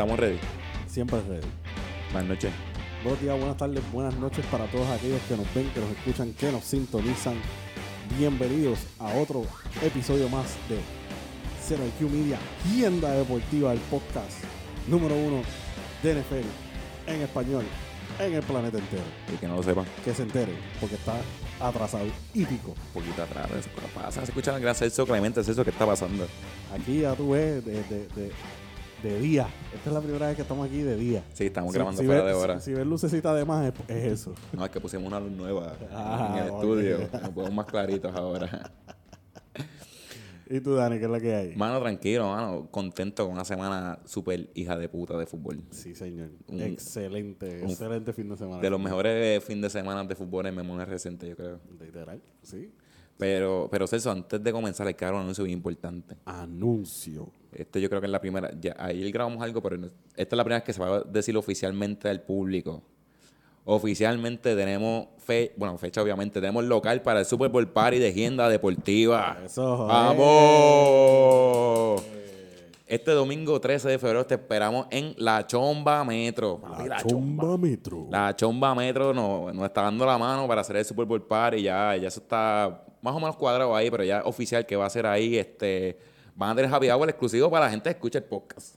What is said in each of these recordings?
Estamos ready. Siempre ready. Buenas noches. Buenos días, buenas tardes, buenas noches para todos aquellos que nos ven, que nos escuchan, que nos sintonizan. Bienvenidos a otro episodio más de Zero IQ Media, tienda deportiva, el podcast número uno de NFL en español en el planeta entero. Y que no lo sepan, Que se entere, porque está atrasado y pico. un poquito atrás eso. Pasa, se escucha el gran Celso Clemente, Celso, ¿qué está pasando? Aquí ya tú ves de, de, de, de día. Esta es la primera vez que estamos aquí de día. Sí, estamos Si- grabando si fuera ves- de hora. Si, si ves lucecita de más, es, es eso. No, es que pusimos una luz nueva Ah, en el ok. estudio. Nos podemos más claritos ahora. ¿Y tú, Dani, qué es la que hay? Mano, tranquilo, mano. Contento con una semana súper hija de puta de fútbol. Sí, señor. Un- excelente, un- excelente fin de semana. De los mejores fin de semana de fútbol en memoria reciente, yo creo. Literal, sí. Pero, pero Celso, antes de comenzar, hay que dar un anuncio bien importante. Anuncio. Este yo creo que es la primera. Ya, ayer grabamos algo, pero esta es la primera vez que se va a decir oficialmente al público. Oficialmente tenemos fe, bueno, fecha obviamente, tenemos local para el Super Bowl Party de Agenda Deportiva. Eso. ¡Vamos! Este domingo 13 de febrero te esperamos en La Chomba Metro. La chomba metro. La Chomba Metro nos, nos está dando la mano para hacer el Super Bowl Party. Ya, ya eso está más o menos cuadrado ahí, pero ya oficial que va a ser ahí. Este, van a tener happy hour exclusivo para la gente que escucha el podcast.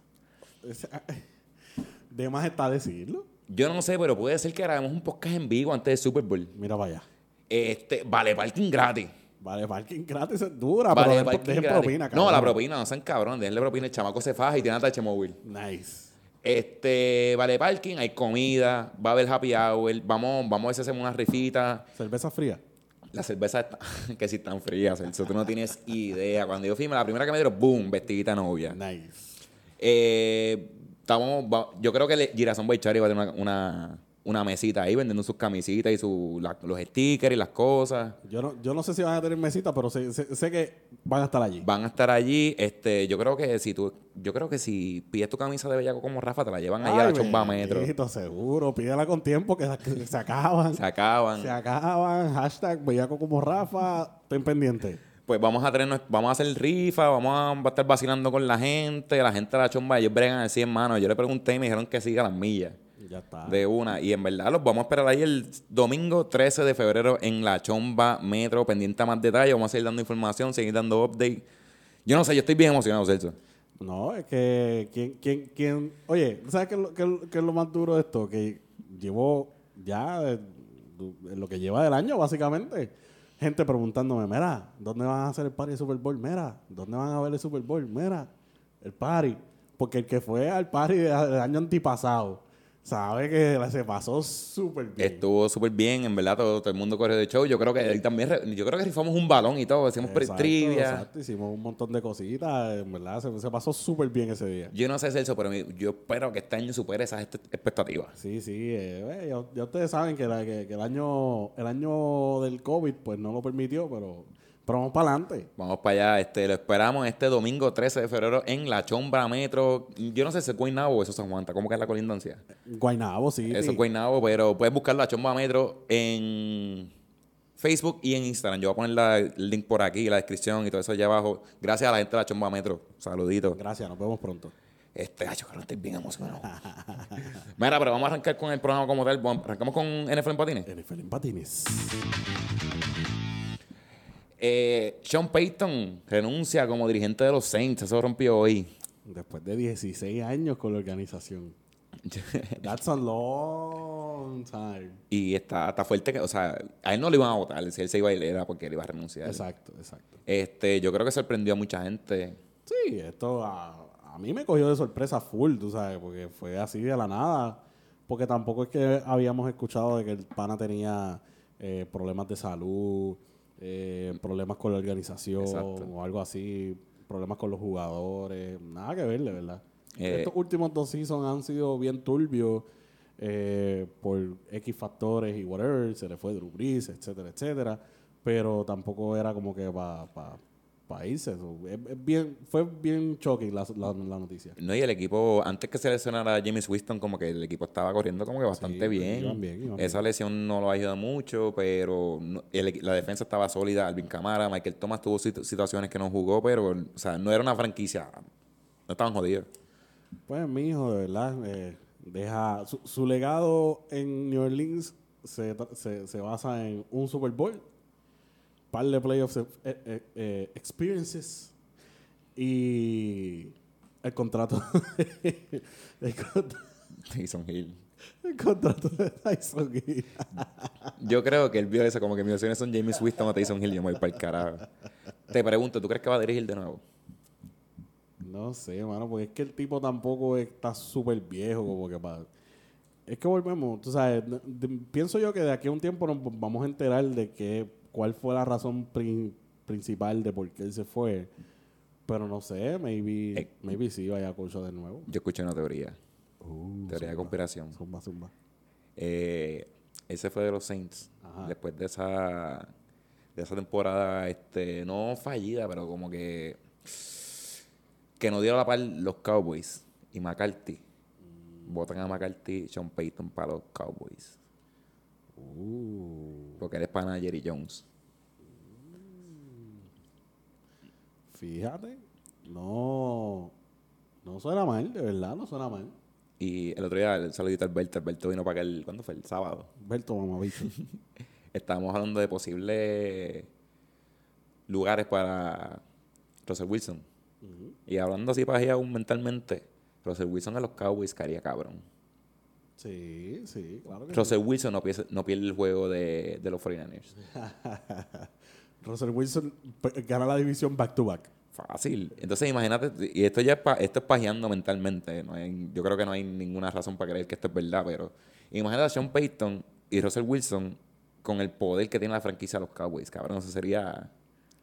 De más está decirlo. Yo no sé, pero puede ser que grabemos un podcast en vivo antes del Super Bowl. Mira para allá. Este, vale, parking gratis. Vale, parking gratis es dura, Vale, pero dejen- propina, no, cabrón. la propina, no sean cabrones, denle propina. El chamaco se faja y tiene atache móvil. Nice. Este, vale, parking, hay comida, va a haber happy hour. Vamos, vamos a ver si hacemos una rifita. Cerveza fría. La cerveza está, que si están frías, Celso, tú no tienes idea. Cuando yo firme, la primera que me dieron, boom, vestidita novia. Nice. Eh, estamos, yo creo que Girasón Boychari va a tener una, una, una mesita ahí vendiendo sus camisitas y su, la- los stickers y las cosas. Yo no, yo no sé si van a tener mesita, pero sé, sé- sé que van a estar allí. Van a estar allí. Este, yo creo que si tú, yo creo que si pides tu camisa de bellaco como Rafa, te la llevan ahí a la chomba metro. seguro. Pídela con tiempo que, que se acaban. Se acaban. Se acaban. Hashtag bellaco como Rafa. Ten pendiente. Pues vamos a tener, vamos a hacer rifa, vamos a, va a estar vacilando con la gente, la gente de la chomba, ellos bregan así en mano. Yo le pregunté y me dijeron que siga las millas. Ya está. de una. Y en verdad los vamos a esperar ahí el domingo 13 de febrero en la Chomba Metro. Pendiente a más detalles. Vamos a seguir dando información, seguir dando update. Yo no sé, yo estoy bien emocionado, Celso. No, es que quién, quién, quién, oye, ¿sabes qué es, lo, qué qué es lo más duro de esto? Que llevó ya eh, lo que lleva del año, básicamente, gente preguntándome, mira, ¿dónde van a hacer el party de Super Bowl? Mira, ¿dónde van a ver el Super Bowl? Mira, el party. Porque el que fue al party de- del año antipasado sabe que se pasó súper bien. Estuvo súper bien, en verdad, todo, todo el mundo corrió de show. Yo creo que él también, yo creo que rifamos un balón y todo, pre- Exacto, trivia. exacto, hicimos un montón de cositas, en verdad, se, se pasó súper bien ese día. Yo no sé, Celso, pero yo espero que este año supere esas est- expectativas. Sí, sí, eh, eh, ya, ya ustedes saben que, la- que- que el año el año del COVID pues no lo permitió, pero, pero vamos para adelante. Vamos para allá, este, lo esperamos este domingo 13 de febrero en la Chomba Metro. Yo no sé si es Guaynabo o eso es San Juan, ¿está ¿cómo que es la colindancia? Guaynabo, sí. Eso es Guaynabo, pero puedes buscar la Chomba Metro en Facebook y en Instagram. Yo voy a poner la- el link por aquí, la descripción y todo eso allá abajo. Gracias a la gente de la Chomba Metro. Saluditos. Gracias, nos vemos pronto. Este, ay, yo creo que estoy bien emocionado. Mira, pero vamos a arrancar con el programa como tal. Arrancamos con NFL en patines. NFL en patines. Eh, Sean Payton renuncia como dirigente de los Saints. Eso rompió hoy. Después de 16 años con la organización. That's a long time. y está, está fuerte que, o sea, a él no le iban a votar. Si él se iba a ir era porque él iba a renunciar. Exacto, exacto. Este, yo creo que sorprendió a mucha gente. Sí, esto a, a mí me cogió de sorpresa full, tú sabes, porque fue así de la nada. Porque tampoco es que habíamos escuchado de que el pana tenía eh, problemas de salud, eh, problemas con la organización Exacto. o algo así, problemas con los jugadores, nada que ver, de verdad. Eh, Estos últimos dos seasons han sido bien turbios eh, por X factores y whatever, se le fue Drew Brees, etcétera, etcétera, pero tampoco era como que para pa irse. So, es- es bien, fue bien shocking la, la, la noticia. No, y el equipo, antes que se lesionara James Winston, como que el equipo estaba corriendo como que bastante Sí, bien. iban bien, iban Esa lesión no lo ha ayudado mucho, pero no- el la defensa estaba sólida. Alvin Camara, Michael Thomas tuvo situ- situaciones que no jugó, pero o sea, no era una franquicia. No estaban jodidos. Pues mi hijo, de verdad, eh, deja su, su legado en New Orleans se, se, se basa en un Super Bowl, par de playoffs eh, eh, eh, experiences y el contrato, el, contra- Tyson Hill. el contrato de Tyson Hill. Yo creo que él vio eso como que mis opciones son James Winston o Tyson Hill. Y yo me voy para el carajo. Te pregunto, ¿tú crees que va a dirigir de nuevo? No sé, mano, porque es que el tipo tampoco está súper viejo, como que para... Es que volvemos, tú sabes, de- de- pienso yo que de aquí a un tiempo nos vamos a enterar de que, cuál fue la razón prin- principal de por qué él se fue. Pero no sé, maybe, Eh. maybe sí vaya a coach de nuevo. Yo escuché una teoría. Uh, Teoría de conspiración. Zumba, zumba. Eh, ese fue de los Saints. Ajá. Después de esa, de esa temporada, este, no fallida, pero como que que no dieron la par los Cowboys y McCarthy. Votan a McCarthy, Sean Payton para los Cowboys. Uh, Porque él es pana de Jerry Jones. fíjate, no, no suena mal, de verdad, no suena mal. Y el otro día, el saludito a Alberto. Alberto vino para acá el, ¿cuándo fue? El sábado. Berto, mamabicho. Estábamos hablando de posibles lugares para Russell Wilson. Y hablando así para aún mentalmente, Russell Wilson a los Cowboys caería cabrón. Sí, sí, claro que sí. Russell Wilson no pierde, no pierde el juego de, de los 49ers. Russell Wilson gana la división back to back. Fácil. Entonces imagínate, y esto ya es, pa- esto es pajeando mentalmente. no hay- yo creo que no hay ninguna razón para creer que esto es verdad, pero imagínate a Sean Payton y Russell Wilson con el poder que tiene la franquicia de los Cowboys, cabrón. Eso sería...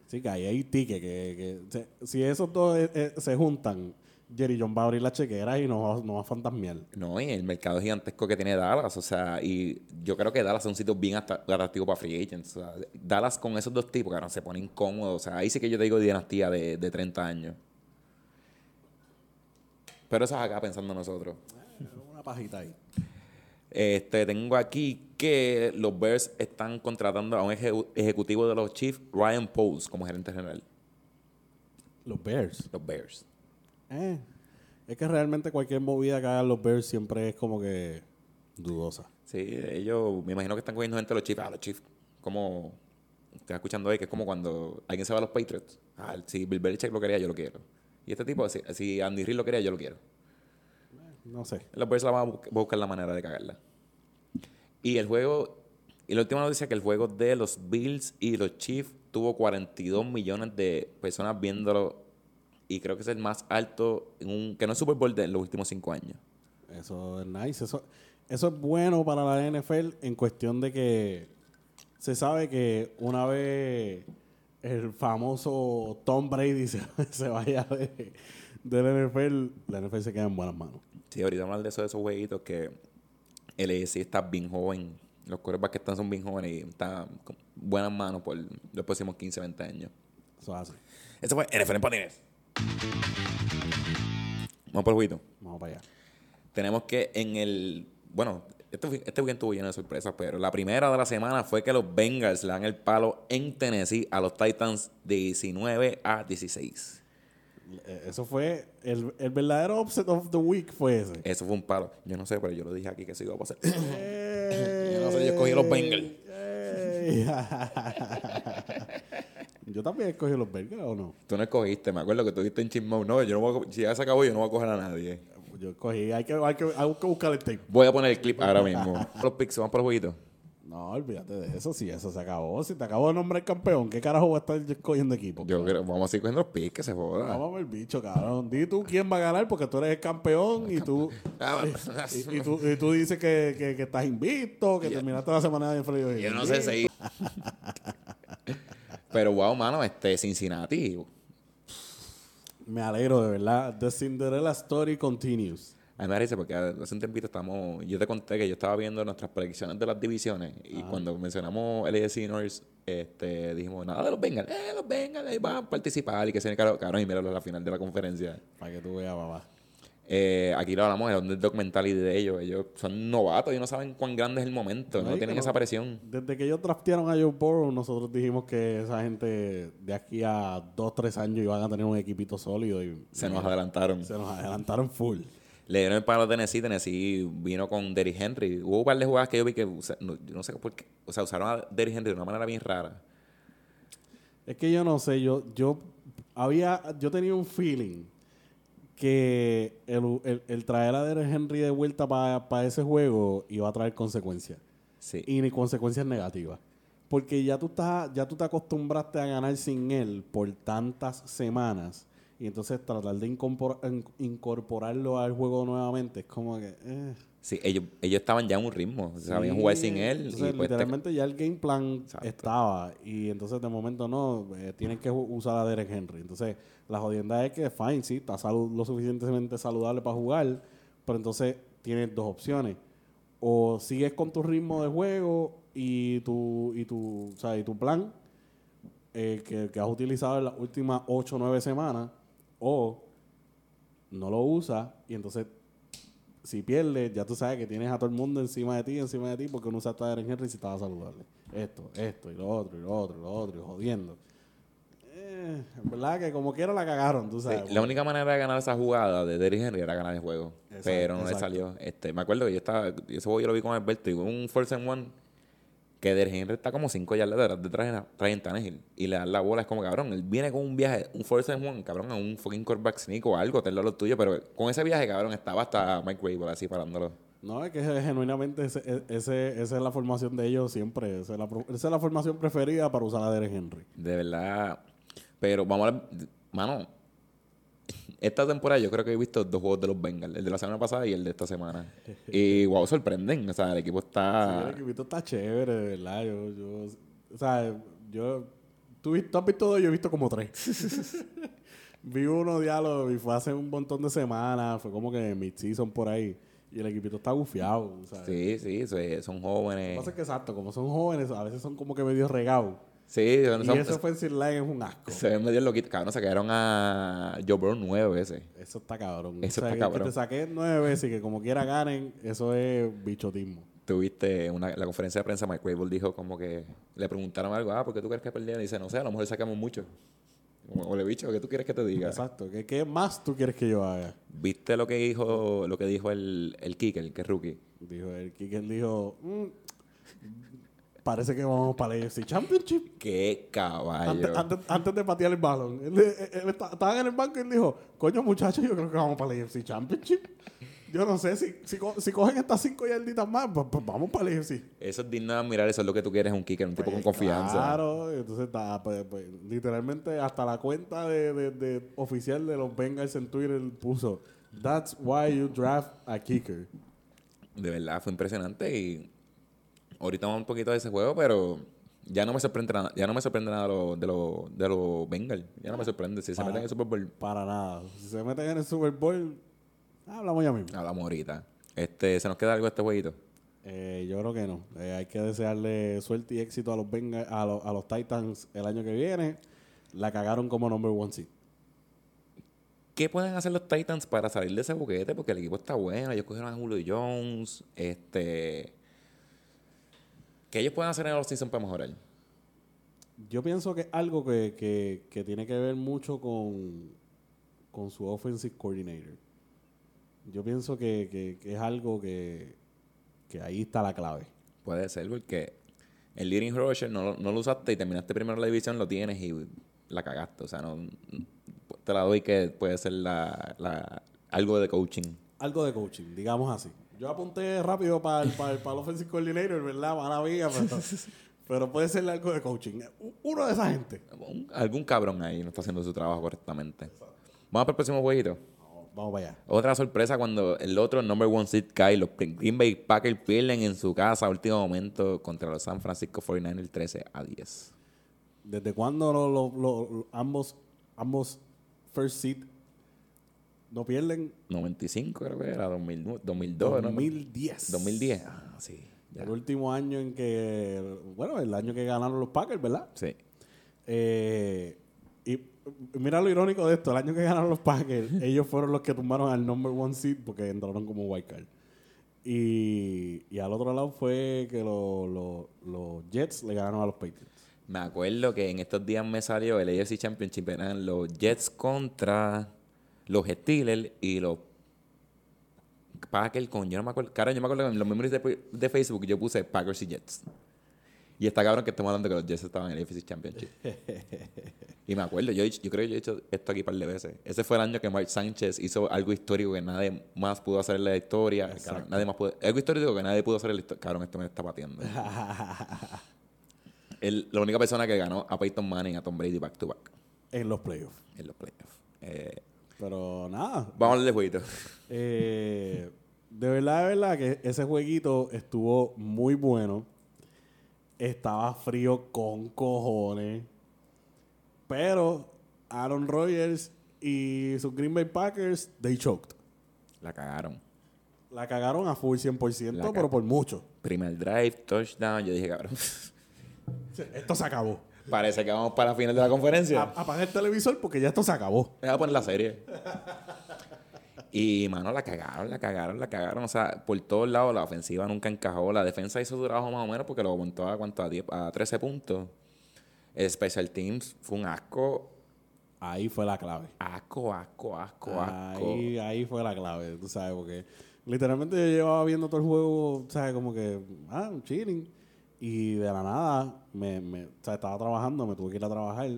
Sí, que ahí hay ticket. Que, si esos dos eh, eh, se juntan, Jerry John va a abrir la chequera y no va, no va a fantasmear. No, y el mercado gigantesco que tiene Dallas, o sea, y yo creo que Dallas es un sitio bien atra- atractivo para free agents. O sea, Dallas con esos dos tipos, cabrón, se pone incómodo. O sea, ahí sí que yo te digo dinastía de, de 30 años. Pero eso es acá pensando nosotros. Una pajita ahí. Este, tengo aquí que los Bears están contratando a un eje- ejecutivo de los Chiefs, Ryan Poles, como gerente general. Los Bears. Los Bears. Eh, es que realmente cualquier movida que hagan los Bears siempre es como que dudosa. Sí, ellos, me imagino que están cogiendo gente de los Chiefs. Ah, los Chiefs, como, estás escuchando ahí, que es como cuando alguien se va a los Patriots. Ah, si Bill Belichick lo quería, yo lo quiero. Y este tipo, si, si Andy Reid lo quería, yo lo quiero. No sé. Los Bears la van a bu- buscar la manera de cagarla. Y el juego, y la última noticia que el juego de los Bills y los Chiefs tuvo 42 millones de personas viéndolo. Y creo que es el más alto, en un, que no es Super Bowl de los últimos cinco años. Eso es nice. Eso, eso es bueno para la NFL en cuestión de que se sabe que una vez el famoso Tom Brady se, se vaya de, de la NFL, la NFL se queda en buenas manos. Sí, ahorita hablar de eso, de esos jueguitos que el AFC está bien joven. Los quarterbacks que están son bien jóvenes y están con buenas manos por los próximos 15, 20 años. Eso es así. Eso fue NFL en Patines. Vamos por el jueguito. Vamos para allá. Tenemos que en el... Bueno, este, este weekend estuvo lleno de sorpresas, pero la primera de la semana fue que los Bengals le dan el palo en Tennessee a los Titans de 19 a 16. Eh, Eso fue el, el verdadero upset of the week fue ese. Eso fue un palo. Yo no sé, pero yo lo dije aquí que eso iba a pasar. Ey. Yo no sé, yo escogí los Bengals. Yo también escogí los Bengals o no. Tú no escogiste, me acuerdo que tú dijiste en Chismo. No, yo no voy a, si ya se acabó, yo no voy a coger a nadie. Yo escogí, hay que, hay que, hay que buscar el tape. Voy a poner el clip ahora mismo. los picks, vamos por el jueguito. No, olvídate de eso, si eso se acabó. Si te acabo de nombrar campeón, ¿qué carajo va a estar yo escogiendo equipo? Yo creo, vamos a seguir cogiendo los picks, que se joda. Vamos a ver, bicho, cabrón. Di tú quién va a ganar porque tú eres el campeón y tú, Ah, y, y tú, y tú dices que, que, que estás invicto, que terminaste la semana de frío. Yo no sé si. Pero wow, mano, este Cincinnati. Me alegro, de verdad. The Cinderella Story continues. A mí me parece porque hace un tiempito estamos. Yo te conté que yo estaba viendo nuestras predicciones de las divisiones y cuando mencionamos el AFC North, este, dijimos nada de los Bengals. Eh, los Bengals ahí van a participar y que se cabrón, cabrón y míralo a la final de la conferencia. Para que tú veas, papá. Eh, aquí lo hablamos, es un documental y de ellos. Ellos son novatos y no saben cuán grande es el momento. No tienen esa presión. Desde que ellos draftearon a Joe Burrow, nosotros dijimos que esa gente de aquí a dos, tres años iban a tener un equipito sólido y Se nos adelantaron. se nos adelantaron full. Le dieron el palo a Tennessee, Tennessee vino con Derrick Henry. Hubo un par de jugadas que yo vi que, no, yo no sé por qué, o sea, usaron a Derrick Henry de una manera bien rara. Es que yo no sé, yo, yo había, yo tenía un feeling que el, el- el traer a Derek Henry de vuelta para ese juego iba a traer consecuencias. Sí. Y ni consecuencias negativas. Porque ya tú, estás, ya tú te acostumbraste a ganar sin él por tantas semanas. Y entonces tratar de incorpor- in- incorporarlo al juego nuevamente es como que... eh. Sí, ellos, ellos estaban ya en un ritmo, sabían Sí, jugar sin él. entonces, y pues te- literalmente ya el game plan Exacto. estaba. Y entonces de momento no, eh, tienen que usar a Derek Henry. Entonces la jodienda es que, fine, sí, está salu- lo suficientemente saludable para jugar. Pero entonces tienes dos opciones. O sigues con tu ritmo de juego y tu, y tu, o sea, y tu plan eh, que, que has utilizado en las últimas 8 o 9 semanas. O no lo usas y entonces si pierdes, ya tú sabes que tienes a todo el mundo encima de ti, encima de ti, porque no usaste a Derek Henry si estaba saludable. Esto, esto, y lo otro, y lo otro, y lo otro, y jodiendo. Eh, verdad que como quiera la cagaron, tú Sí, sabes. la única manera de ganar esa jugada de Derrick Henry era ganar el juego. Exacto, pero no le salió. Este, me acuerdo que yo estaba, ese juego yo lo vi con Alberto y un force and one que Derrick Henry está como 5 yardas detrás de Ryan- Ryan Tannehill y le dan la bola. Es como, cabrón, él viene con un viaje, un force one, cabrón, a un fucking quarterback sneak o algo, tenlo lo tuyo. Pero con ese viaje, cabrón, estaba hasta Mike Rabel así parándolo. No, es que genuinamente ese, e, ese- esa es la formación de ellos siempre. Esa es la, esa es la formación preferida para usar a Derek Henry. De verdad. Pero vamos a hablar, mano. Esta temporada yo creo que he visto dos juegos de los Bengals, el de la semana pasada y el de esta semana. Y wow, sorprenden. O sea, el equipo Sí, está. el equipito está chévere, de verdad. Yo, yo, o sea, yo, tú, tú has visto dos, yo he visto como tres. Vi uno diálogo y fue hace un montón de semanas, fue como que mid-season por ahí. Y el equipito está gufiado, ¿sabes? Sí, sí, so- son Lo jóvenes. que pasa es que exacto, como son jóvenes, a veces son como que medio regados. Sí, Y son- ese offensive line es un asco. se ven medio loquitos. Cabrón, se quedaron a Joe Burrow nueve veces. Eso está cabrón. Eso o sea, está que- cabrón. Que te saqué nueve veces y que como quiera ganen, eso es bichotismo. Tuviste una, la conferencia de prensa, Mike Rabel dijo como que le preguntaron algo, ah, ¿por qué tú crees que perdieron? Y dice, no sé, a lo mejor sacamos mucho. Como, Ole bicho, ¿qué tú quieres que te diga? Exacto. ¿Qué, ¿Qué más tú quieres que yo haga? ¿Viste lo que dijo, lo que dijo el, el kicker, que es rookie? Dijo el Kicker dijo, "Mm, parece que vamos para la AFC Championship. ¡Qué caballo! Antes, antes, antes de patear el balón. Él, él- él estaban en el banco y él dijo, coño muchachos, yo creo que vamos para la AFC Championship. Yo no sé, si, si, co- si cogen estas cinco yarditas más, pues, pues vamos para la AFC. Eso es digno de admirar, eso es lo que tú quieres, un kicker, un tipo Pues, con confianza. Claro, entonces está, pues, pues, literalmente hasta la cuenta de, de- de oficial de los Bengals en Twitter puso, that's why you draft a kicker. De verdad, fue impresionante y ahorita vamos un poquito de ese juego, pero ya no me sorprende nada, ya no me sorprende nada de los de los de los Bengals. Ya no me sorprende. Si se meten en el Super Bowl, Para nada. Si se meten en el Super Bowl, hablamos ya mismo. hablamos ahorita. Este, ¿se nos queda algo de este jueguito? Eh, yo creo que no. Eh, hay que desearle suerte y éxito a los, Bengals- a, los, a los Titans el año que viene. La cagaron como number one seed. ¿Qué pueden hacer los Titans para salir de ese boquete? Porque el equipo está bueno. Ellos cogieron a Julio Jones. Este. ¿Qué ellos pueden hacer en los season para mejorar? Yo pienso que es algo que, que, que tiene que ver mucho con, con su offensive coordinator. Yo pienso que, que- que es algo que, que ahí está la clave. Puede ser, porque el leading rusher no, lo- no lo usaste y terminaste primero la división, lo tienes y la cagaste. O sea, no te la doy que puede ser la, la- algo de coaching. Algo de coaching, digamos así. Yo apunté rápido para el, para el, para el offensive coordinator, ¿verdad? Mía, pero, pero puede ser algo de coaching. Uno de esa gente. Un- algún cabrón ahí no está haciendo su trabajo correctamente. Vamos para el próximo jueguito. Vamos, vamos para allá. Otra sorpresa cuando el otro number one seed cae, los Green Bay Packers pierden en su casa a último momento contra los San Francisco 49ers 13 a 10. ¿Desde cuándo lo- lo- lo- lo- ambos, ambos first seed no pierden? 95 creo que era, 2000, 2002, ¿no? 2010. 2010. Ah, sí. ya. El último año en que, bueno, el año que ganaron los Packers, ¿verdad? Sí. Eh, y mira lo irónico de esto, el año que ganaron los Packers, ellos fueron los que tumbaron al number one seed porque entraron como wild card. Y, y al otro lado fue que lo- lo- los Jets le ganaron a los Patriots. Me acuerdo que en estos días me salió el AFC Championship, eran los Jets contra los Steelers y los Packers con, yo no me acuerdo, cara, yo me acuerdo que en los memories de, de Facebook yo puse Packers y Jets. Y está cabrón que estamos hablando que los Jets estaban en el AFC Championship. y me acuerdo, yo, yo creo que yo he hecho esto aquí un par de veces. Ese fue el año que Mark Sánchez hizo algo histórico que nadie más pudo hacer en la historia. Cabrón, nadie más pudo, algo histórico que nadie pudo hacer en la historia. Cabrón, esto me está pateando. el, la única persona que ganó a Peyton Manning, a Tom Brady back to back. En los playoffs. En los playoffs. Eh, Pero nada. Vamos a hablar de jueguito. Eh, de verdad, de verdad que ese jueguito estuvo muy bueno. Estaba frío con cojones. Pero Aaron Rodgers y sus Green Bay Packers, they choked. La cagaron. La cagaron a full 100%, La pero por mucho. Primer drive, touchdown. Yo dije, cabrón. Esto se acabó. Parece que vamos para la final de la conferencia. A- Apaga el televisor porque ya esto se acabó. Me voy a poner la serie. Y, mano, la cagaron, la cagaron, la cagaron. O sea, por todos lados la ofensiva nunca encajó. La defensa hizo su trabajo más o menos porque lo montó a, ¿cuánto? a, 10 a 13 puntos. El Special Teams fue un asco. Ahí fue la clave. Asco, asco, asco, asco. Ahí, ahí fue la clave, tú sabes, porque literalmente yo llevaba viendo todo el juego, ¿sabes? Como que, ah, chilling. Y de la nada, me, me, o sea, estaba trabajando, me tuve que ir a trabajar.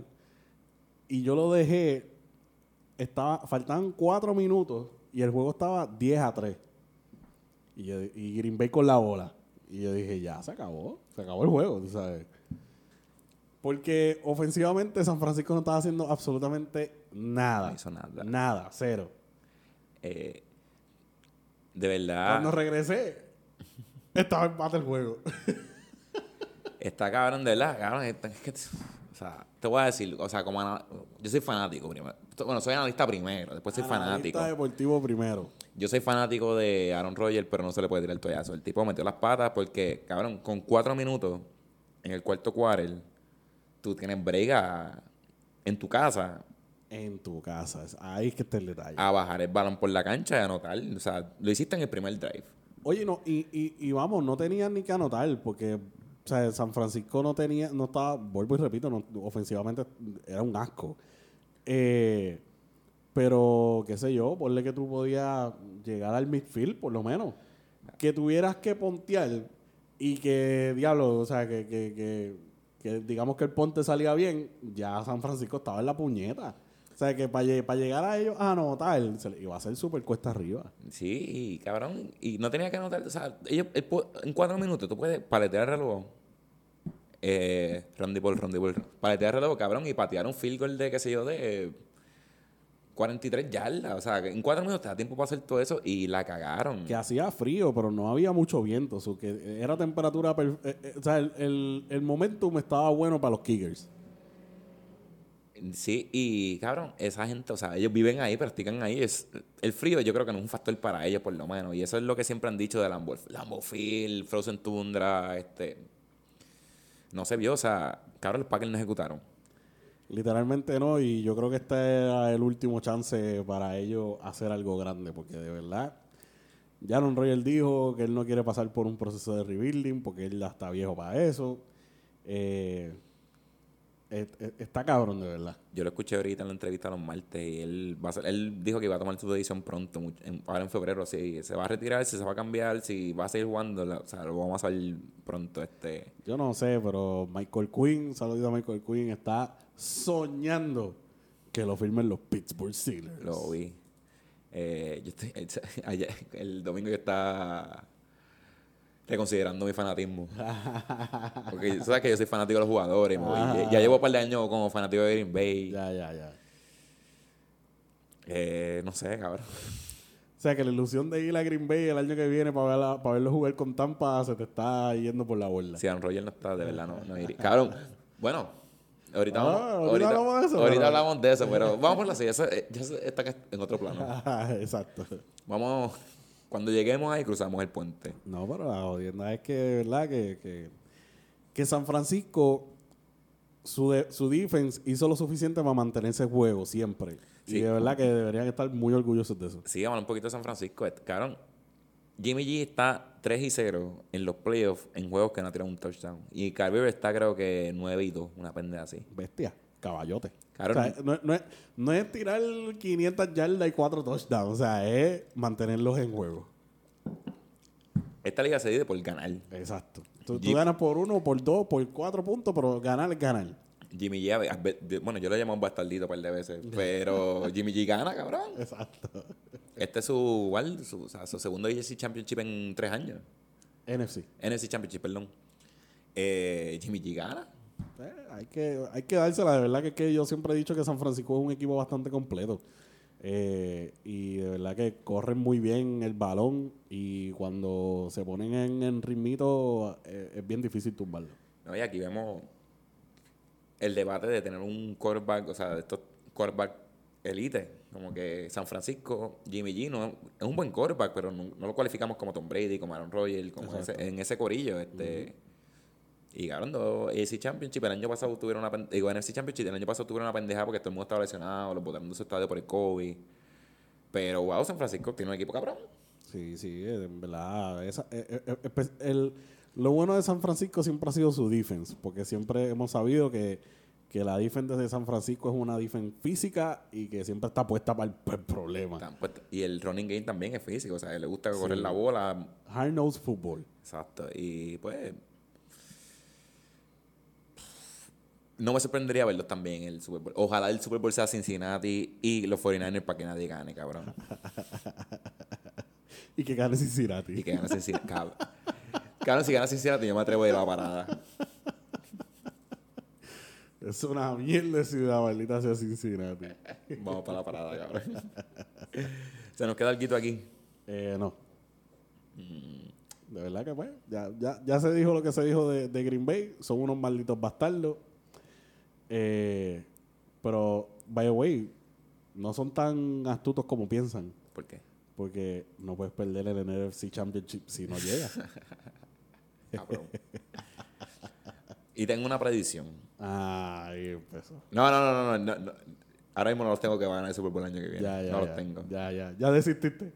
Y yo lo dejé, estaba, faltaban cuatro minutos y el juego estaba 10 a 3. Y, yo- y Green Bay con la bola. Y yo dije, ya, se acabó, se acabó el juego, tú sabes. Porque ofensivamente San Francisco no estaba haciendo absolutamente nada. No hizo nada. Nada, cero. Eh, de verdad. Cuando regresé, estaba empate el juego. Está cabrón, de verdad, cabrón. Es que, o sea, te voy a decir, o sea, como yo soy fanático primero. Bueno, soy analista primero, después soy fanático. Analista deportivo primero. Yo soy fanático de Aaron Rodgers, pero no se le puede tirar el toallazo. El tipo metió las patas porque, cabrón, con cuatro minutos en el cuarto quarter, tú tienes brega en tu casa En tu casa. Ahí es que está el detalle. a bajar el balón por la cancha y anotar. O sea, lo hiciste en el primer drive. Oye, no, y, y, y vamos, no tenían ni que anotar, porque o sea, San Francisco no tenía, no estaba, vuelvo y repito, no- ofensivamente era un asco. Eh, pero, qué sé yo, ponle que tú podías llegar al midfield, por lo menos. Que tuvieras que pontear y que, diablo, o sea, que, que, que, que digamos que el ponte salía bien, ya San Francisco estaba en la puñeta. O sea, que para llegar a ellos a anotar, se le iba a hacer súper cuesta arriba. Sí, y, cabrón. Y no tenía que anotar. O sea, ellos, en cuatro minutos tú puedes paletear el reloj. Eh, Randy Ball, Randy Ball. Paletear el reloj, cabrón, y patear un field goal de, qué sé yo, de 43 yardas. O sea, en cuatro minutos te da tiempo para hacer todo eso y la cagaron. que hacía frío, pero no había mucho viento. so que era temperatura. per- eh, eh, o sea, el, el, el momentum estaba bueno para los Kickers. Sí, y cabrón, esa gente, o sea, ellos viven ahí, practican ahí. Es, el frío yo creo que no es un factor para ellos, por lo menos. Y eso es lo que siempre han dicho de Lambo, Lambo Field, Frozen Tundra, este... No se vio, o sea, cabrón, los Packers no ejecutaron. Literalmente no, y yo creo que este era el último chance para ellos hacer algo grande, porque de verdad, Jaron Royal dijo que él no quiere pasar por un proceso de rebuilding, porque él ya está viejo para eso. Eh, está cabrón, de verdad. Yo lo escuché ahorita en la entrevista los martes y él va a ser- él dijo que iba a tomar su decisión pronto, en- ahora en febrero, si se va a retirar, si se va a cambiar, si va a seguir jugando, la- o sea, lo vamos a saber pronto, este... Yo no sé, pero Michael Quinn, saludito a Michael Quinn, está soñando que lo firmen los Pittsburgh Steelers. Lo vi. Eh, yo estoy, ayer- el domingo yo estaba reconsiderando mi fanatismo. Porque tú sabes que yo soy fanático de los jugadores. y ya, llevo un par de años como fanático de Green Bay. Ya, ya, ya. Eh, no sé, cabrón. O sea, que la ilusión de ir a Green Bay el año que viene para, verla- para verlo jugar con Tampa se te está yendo por la borda. Si Aaron Rodgers no está, de verdad no, no iría. Cabrón, bueno, ahorita, Ah, vamos, ahorita ahorita, hablamos de eso, ahorita pero- hablamos de eso, pero vamos por la silla. Eso, eh, ya está en otro plano. Exacto. Vamos, cuando lleguemos ahí, cruzamos el puente. No, pero la jodienda es que, de verdad, que, que, que San Francisco, su, de- su defense hizo lo suficiente para mantenerse en juego siempre. Sí. Y de verdad que deberían estar muy orgullosos de eso. Sí, vamos un poquito de San Francisco. Este, Cabrón, Jimmy G está 3 y 0 en los playoffs en juegos que no ha tirado un touchdown. Y Carver está creo que 9 y 2, una pendeja así. Bestia, caballote. Claro. O sea, no, no es, no es tirar 500 yardas y 4 touchdowns. O sea, es mantenerlos en juego. Esta liga se divide por ganar. Exacto. Tú, ganas por uno, por dos, por cuatro puntos, pero ganar es ganar. Jimmy G, bueno, yo lo llamo un bastardito un par de veces, pero Jimmy G gana, cabrón. Exacto. Este es su, igual, su, o sea, su segundo AFC Championship en tres años. NFC. NFC Championship, perdón. Eh, Jimmy G gana. Eh, hay, que, hay que dársela, de verdad que, que yo siempre he dicho que San Francisco es un equipo bastante completo. Eh, y de verdad que corren muy bien el balón y cuando se ponen en, en ritmito eh, es bien difícil tumbarlo. No, y aquí vemos el debate de tener un quarterback, o sea, de estos quarterback elite, como que San Francisco, Jimmy G, no, es un buen quarterback, pero no, no lo cualificamos como Tom Brady, como Aaron Rodgers, como ese- en ese corillo. Este, Y ganaron dos AFC Championship. El año pasado tuvieron una pen- digo, NFC Championship, el año pasado tuvieron una pendeja porque todo el mundo estaba lesionado, los botaron de su estadio por el COVID. Pero wow, San Francisco tiene un equipo cabrón. Sí, sí, eh, en verdad. esa- eh, eh, espe- el- lo bueno de San Francisco siempre ha sido su defense, porque siempre hemos sabido que, que la defense de San Francisco es una defense física y que siempre está puesta para el, problema. Y el running game también es físico, o sea, le gusta correr la bola. Hard nose football. Exacto. Y pues. No me sorprendería verlos también en el Super Bowl. Ojalá el Super Bowl sea Cincinnati y los 49ers para que nadie gane, cabrón. Y que gane Cincinnati. Y que gane Cincinnati. Cabrón, Cabrón, si gana Cincinnati, yo me atrevo a ir a la parada. Es una mierda de ciudad, maldita sea Cincinnati. Vamos para la parada, cabrón. Se nos queda el quito aquí. Eh, no. De verdad que pues, ya, ya, ya se dijo lo que se dijo de, de Green Bay. Son unos malditos bastardos. Eh, pero, by the way, no son tan astutos como piensan. ¿Por qué? Porque no puedes perder el NFC Championship si no llegas. Cabrón. y tengo una predicción. Ay, empezó. No, no, no, no, no, no. Ahora mismo no los tengo que ganar el Super Bowl el año que viene. Ya, ya, no ya, los tengo. Ya, ya. Ya desististe.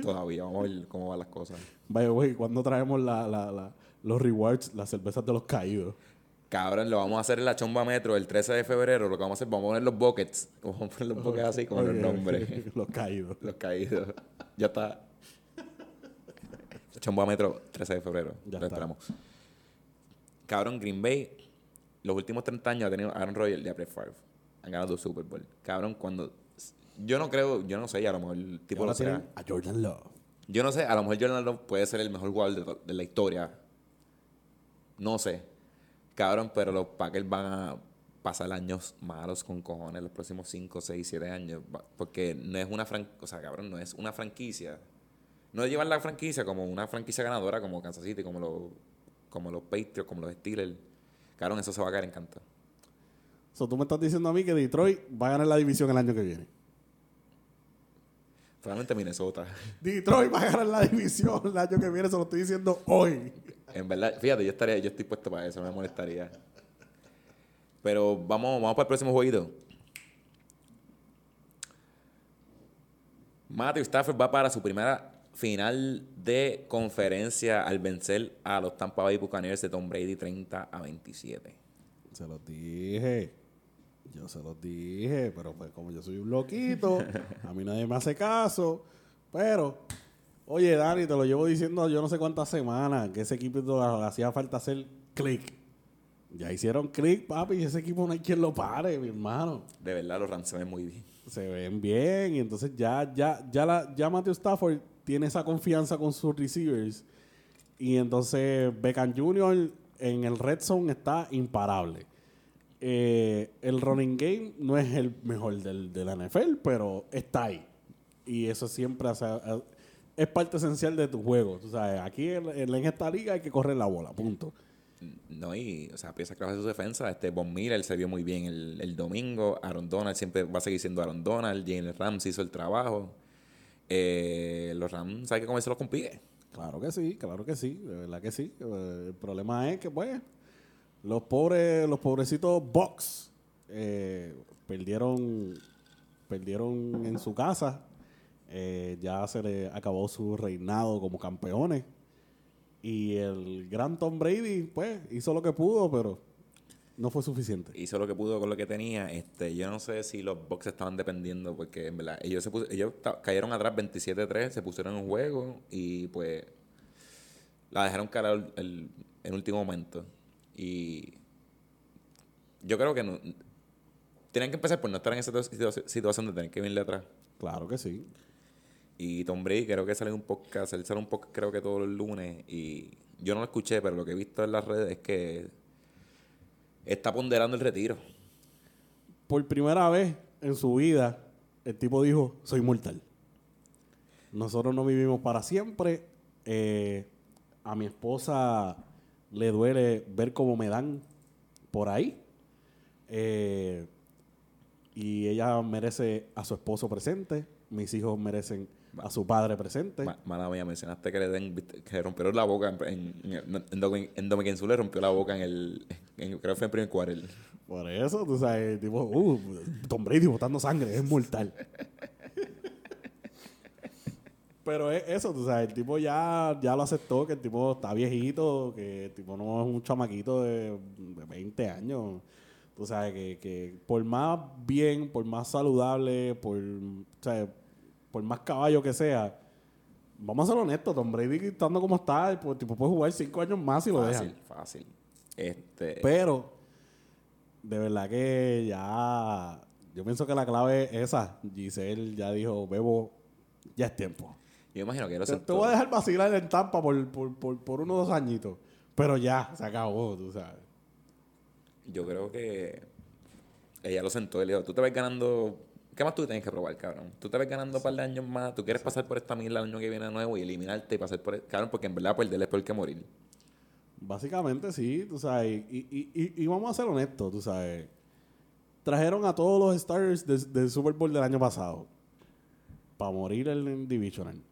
Todavía. Vamos a ver cómo van las cosas. By the way, cuando traemos la, la, la- los rewards, las cervezas de los caídos. Cabrón, lo vamos a hacer en la Chomba Metro el 13 de febrero. Lo que vamos a hacer, vamos a poner los buckets. Vamos a poner los buckets así con los nombres. los caídos. los caídos. Ya está. Chomba Metro, 13 de febrero. Ya lo está. esperamos. Cabrón, Green Bay, los últimos 30 años ha tenido Aaron Rodgers y a Brett Favre. Han ganado dos Super Bowl. Cabrón, cuando... Yo no creo, yo no sé, a lo mejor el tipo lo será. a Jordan Love. Yo no sé, a lo mejor Jordan Love puede ser el mejor jugador de, de la historia. No sé. Cabrón, pero los Packers van a pasar años malos con cojones los próximos 5, 6, 7 años. Porque no es una franquicia, o sea, cabrón, no es una franquicia. No es llevar la franquicia como una franquicia ganadora como Kansas City, como los, como los Patriots, como los Steelers. Cabrón, eso se va a caer en canto. So, tú me estás diciendo a mí que Detroit va a ganar la división el año que viene. Realmente Minnesota. Detroit va a ganar la división el año que viene, se lo estoy diciendo hoy. En verdad, fíjate, yo estaría, yo estoy puesto para eso, no me molestaría. Pero vamos, vamos para el próximo jueguito. Matthew Stafford va para su primera final de conferencia al vencer a los Tampa Bay Buccaneers de Tom Brady 30 a 27. Se los dije. Yo se los dije, pero pues como yo soy un loquito, a mí nadie me hace caso. Pero, oye, Dani, te lo llevo diciendo yo no sé cuántas semanas que ese equipo le hacía falta hacer click. Ya hicieron click, papi, y ese equipo no hay quien lo pare, mi hermano. De verdad, los Rams se ven muy bien. Se ven bien, y entonces ya, ya, ya, la, ya Matthew Stafford tiene esa confianza con sus receivers. Y entonces Beckham Jr. en el red zone está imparable. Eh, el running game no es el mejor del, de la NFL, pero está ahí. Y eso siempre hace- es parte esencial de tu juego. Tú sabes, aquí en, esta liga hay que correr la bola, punto. No, y, o sea, piensa que su defensa. Este Von Miller se vio muy bien el, el domingo. Aaron Donald siempre va a seguir siendo Aaron Donald. Jalen Rams hizo el trabajo. Eh, los Rams hay que comenzar con pique. Claro que sí, claro que sí, de verdad que sí. Eh, El problema es que, pues, los pobres, los pobrecitos Bucks eh, perdieron, perdieron en su casa. Eh, ya se le acabó su reinado como campeones. Y el gran Tom Brady, pues, hizo lo que pudo, pero no fue suficiente. Hizo lo que pudo con lo que tenía. Este, yo no sé si los Bucks estaban dependiendo, porque en verdad, ellos, se ellos cayeron atrás 27-3, se pusieron en juego y pues la dejaron cara el, el- último momento. Y yo creo que no, tienen que empezar por no estar en esa situa- situación de tener que venirle atrás. Claro que sí. Y Tom Brady creo que sale un podcast, él sale un podcast creo que todos los lunes y yo no lo escuché, pero lo que he visto en las redes es que está ponderando el retiro. Por primera vez en su vida, el tipo dijo, soy mortal. Nosotros no vivimos para siempre. Eh, a mi esposa le duele ver cómo me dan por ahí. Eh, y ella merece a su esposo presente. Mis hijos merecen a su padre presente. Ma- Mala mía, mencionaste que le, den, que rompieron la boca en, en, en, en, Dominican rompió la boca en el, en- creo que fue en el primer cuarel. Por eso, tú sabes, tipo, uh, Tom Brady botando sangre, es mortal. Pero es eso, tú sabes, el tipo ya, ya lo aceptó, que el tipo está viejito, que el tipo no es un chamaquito de, de 20 años. Tú sabes, que, que por más bien, por más saludable, por, sea, por más caballo que sea, vamos a ser honestos, Tom Brady estando como está, el tipo puede jugar 5 años más y lo dejan. Fácil, fácil. Este, Pero, de verdad que ya. Yo pienso que la clave es esa. Giselle ya dijo: Bebo, ya es tiempo. Yo imagino que él lo Te, te voy a dejar vacilar en Tampa por, por, por, por unos dos añitos. Pero ya, se acabó, tú sabes. Yo creo que ella lo sentó y le dijo, tú te ves ganando... ¿Qué más tú tienes que probar, cabrón? Tú te ves ganando un par de años más, tú quieres pasar por esta mierda el año que viene de nuevo y eliminarte y pasar por... Cabrón, porque en verdad perder es peor que morir. Básicamente sí, tú sabes. Y, y, y, y vamos a ser honestos, tú sabes. Trajeron a todos los stars del, del Super Bowl del año pasado. Para morir el Divisional.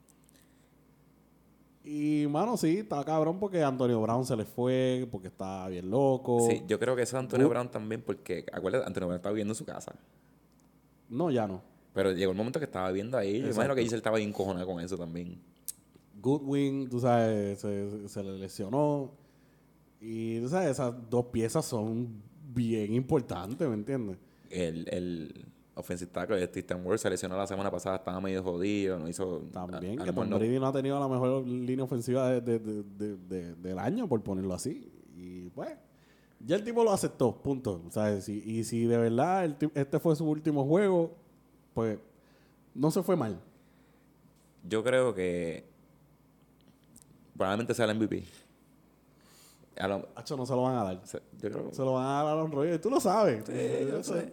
Y, mano, sí, está cabrón porque Antonio Brown se le fue, porque está bien loco. Sí, yo creo que eso es Antonio Brown también porque, acuérdate, Antonio Brown estaba viviendo en su casa. No, ya no. Pero llegó el momento que estaba viendo ahí. Yo imagino Exacto. que Giselle estaba bien cojonada con eso también. Goodwin, tú sabes, se, se le lesionó. Y, tú sabes, esas dos piezas son bien importantes, ¿me entiendes? El, el offensive tackle Tristan Ward se lesionó la semana pasada, estaba medio jodido, no hizo... También a- que Tom no- Brady no ha tenido la mejor línea ofensiva de- de- de- de- de- del año, por ponerlo así. Y pues, ya el tipo lo aceptó, punto. O sea, si- y si de verdad el este fue su último juego, pues no se fue mal. Yo creo que probablemente sea el MVP. A lo- Hacho, no se lo van a dar. se- yo creo Se lo van a dar a Aaron Rodgers. Tú lo sabes. yo Eso- sé.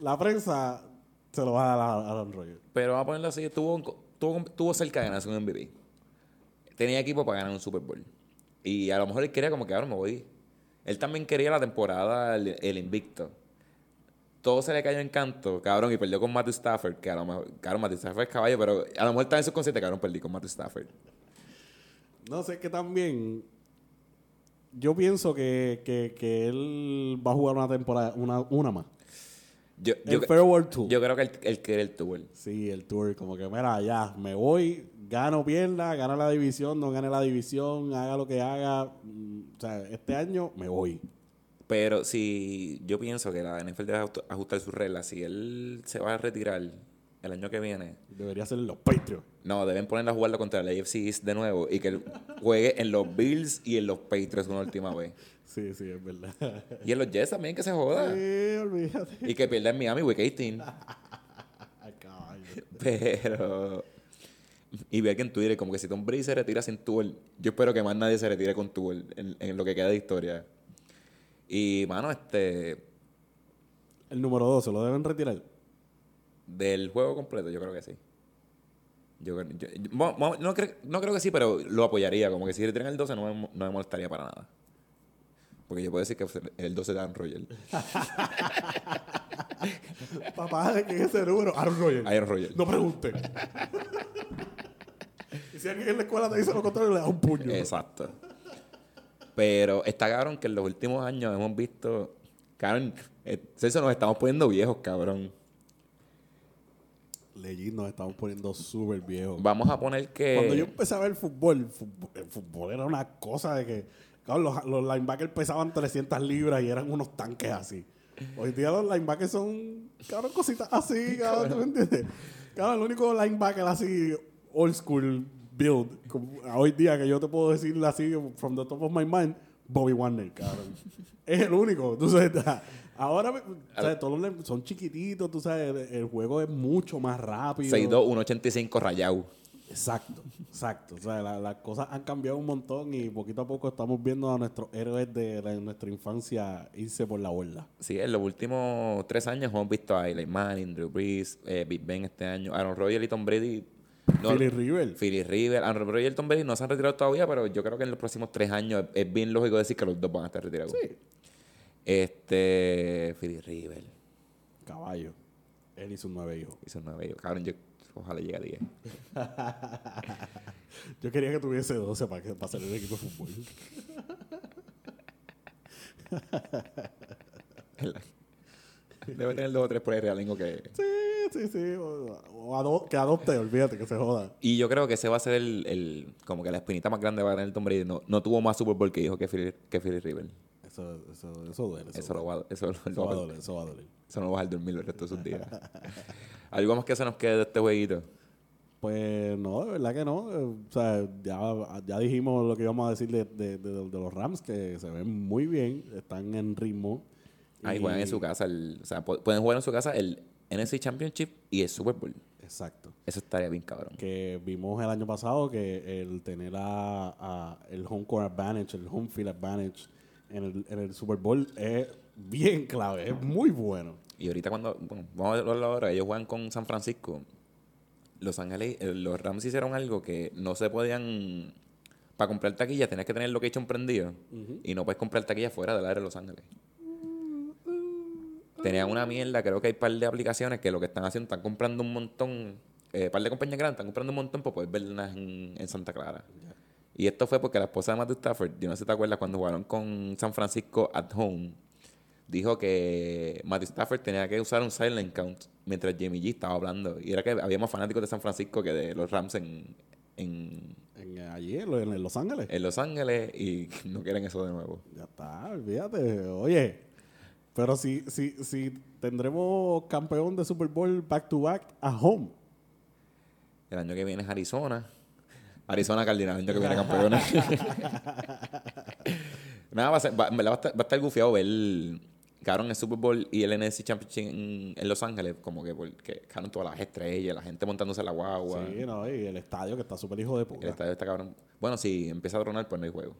La prensa se lo va a dar a Aaron Rodgers. Pero vamos a ponerlo así, estuvo, tuvo, tuvo cerca de ganarse un MVP. Tenía equipo para ganar un Super Bowl. Y a lo mejor él quería como que ahora me voy. Él también quería la temporada, el, el invicto. Todo se le cayó en canto, cabrón, y perdió con Matthew Stafford, que a lo mejor, claro, Matthew Stafford es caballo, pero a lo mejor está en su consciente, cabrón, perdí con Matthew Stafford. No sé, que también yo pienso que, que, que él va a jugar una temporada, una, una más. Yo, El yo, Farewell Tour. yo creo que él, él quiere el tour. Sí, el tour, como que, mira, ya, me voy, gano, pierda, gana la división, no gane la división, haga lo que haga. mm, O sea, este año me voy. Pero si yo pienso que la NFL debe ajust- ajustar sus reglas, si él se va a retirar el año que viene, Debería ser los Patriots. no, deben ponerla a jugarlo contra la AFC East de nuevo y que él juegue en los Bills y en los Patriots una última vez. Sí, sí, es verdad. Y en los Jets también que se joda. Sí, olvídate. Y que pierda en Miami Week 18. Ay, caballo. Pero... Y ve que en Twitter como que si Tom Brady se retira sin tour, yo espero que más nadie se retire con tour en, en lo que queda de historia. Y, mano, este... El número 2, ¿se lo deben retirar? Del juego completo, yo creo que sí. Yo, creo- yo- no, creo, no creo que sí, pero lo apoyaría. Como que si retiran el 12 no me, no me molestaría para nada. Porque yo puedo decir que el 12 de Aaron Rodgers. Papá, ¿de quién es ese número? Aaron Rodgers. Aaron Rodgers. No pregunte. y si alguien en la escuela te dice lo contrario, le da un puño. Exacto. Pero está cabrón que en los últimos años hemos visto... Cabrón, eh, Celso, nos estamos poniendo viejos, cabrón. Legend nos estamos poniendo súper viejos. Vamos a poner que... Cuando yo empecé a ver fútbol, el fútbol, el fútbol era una cosa de que cabrón, los, los linebackers pesaban 300 libras y eran unos tanques así. Hoy día los linebackers son, cabrón, cositas así, cabrón, ¿tú me entiendes? Cabrón, el único linebacker así, old school, build. Como hoy día que yo te puedo decir así, from the top of my mind, Bobby Warner, cabrón. es el único. Tú sabes, ahora sea, todos los- son chiquititos, tú sabes, el, el juego es mucho más rápido. 6'2", 1.85 rayado. Exacto, exacto. O sea, la- las cosas han cambiado un montón y poquito a poco estamos viendo a nuestros héroes de, la- nuestra infancia irse por la borda. Sí, en los últimos tres años hemos visto a Eli Manning, Drew Brees, eh, Big Ben este año, Aaron Rodgers y Tom Brady. No, Philly River. Philly River, Aaron Rodgers y Tom Brady no se han retirado todavía, pero yo creo que en los próximos tres años es, es bien lógico decir que los dos van a estar retirados. Sí. Este, Philly River Caballo. Él y sus nueve hijos. hizo nueve hijos. Cabrón, yo ojalá llegue a 10. Yo quería que tuviese 12 para, que, para hacer el equipo de fútbol. Debe tener dos o tres por ahí realengo que... Sí, sí, sí. O, o ado- que adopte, olvídate, que se joda. Y yo creo que ese va a ser el, el como que la espinita más grande va a tener Tom Brady. No, no tuvo más Super Bowl que dijo que Philly, que Philly River. Eso, eso, eso duele. Eso, Eso, lo va, eso, eso lo va a doler, eso va a doler. eso no lo va a dormir el resto de sus días. ¿Algo más que se nos quede de este jueguito? Pues no, de verdad que no. O sea, ya, ya dijimos lo que íbamos a decir de, de- de- de los Rams, que se ven muy bien, están en ritmo. Ahí Y- juegan en su casa. El, o sea, pu- pueden jugar en su casa el NFC Championship y el Super Bowl. Exacto. Eso estaría bien cabrón. Que vimos el año pasado que el tener a, a el home court advantage, el home field advantage en el, en el Super Bowl es bien clave, es muy bueno. Y ahorita cuando, bueno, vamos a verlo ahora, ellos juegan con San Francisco. Los Ángeles, eh, los Rams hicieron algo que no se podían, para comprar taquilla tenías que tener location prendido y no puedes comprar taquilla fuera del área de Los Ángeles. Tenían una mierda, creo que hay un par de aplicaciones que lo que están haciendo, están comprando un montón, eh, par de compañías grandes, están comprando un montón para poder verlas en, en Santa Clara. Y esto fue porque la esposa de Matthew Stafford, yo no sé si te acuerdas, cuando jugaron con San Francisco at home, dijo que Matthew Stafford tenía que usar un silent count mientras Jimmy G estaba hablando. Y era que había más fanáticos de San Francisco que de los Rams en, en, En, allí, en, Los Ángeles. en Los Ángeles y no quieren eso de nuevo. Ya está, olvídate. Oye, pero si, si, si tendremos campeón de Super Bowl back to back a home. El año que viene es Arizona. Arizona Cardinals, el año que viene campeones. Nada, va a, ser, va, va a estar, va a estar gufiado ver cabrón el Super Bowl y el NFC Championship en, en Los Ángeles, como que porque cabrón todas las estrellas, la gente montándose la guagua. Sí, no, y el estadio que está súper hijo de El puta. estadio está cabrón. Bueno, si empieza a tronar, pues no hay juego.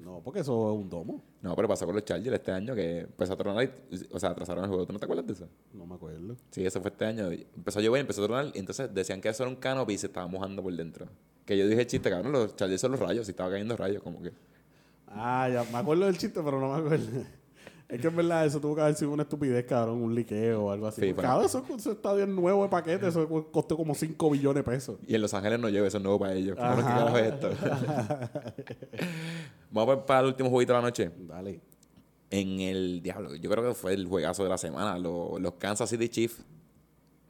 No, porque eso es un domo. No, pero pasó con los Chargers este año que empezó a tronar y, o sea, atrasaron el juego. ¿Tú no te acuerdas de eso? No me acuerdo. Sí, eso fue este año. Empezó a llover, empezó a tronar y entonces decían que eso era un canopy y se estaba mojando por dentro. Que yo dije, chiste, cabrón, los Chargers son los rayos, y estaba cayendo rayos, como que. Ah, ya, me acuerdo del chiste, pero no me acuerdo. Es que en verdad eso tuvo que haber sido una estupidez, cabrón, un liqueo o algo así. Sí, cabrón, eso, está bien nuevo de paquete, eso costó como 5 billones de pesos. Y en Los Ángeles no llueve, eso es nuevo para ellos. Cabrón, ¿Qué Ajá. es esto? Vamos para- para el último jueguito de la noche. Dale. En el diablo, yo creo que fue el juegazo de la semana. Los, los Kansas City Chiefs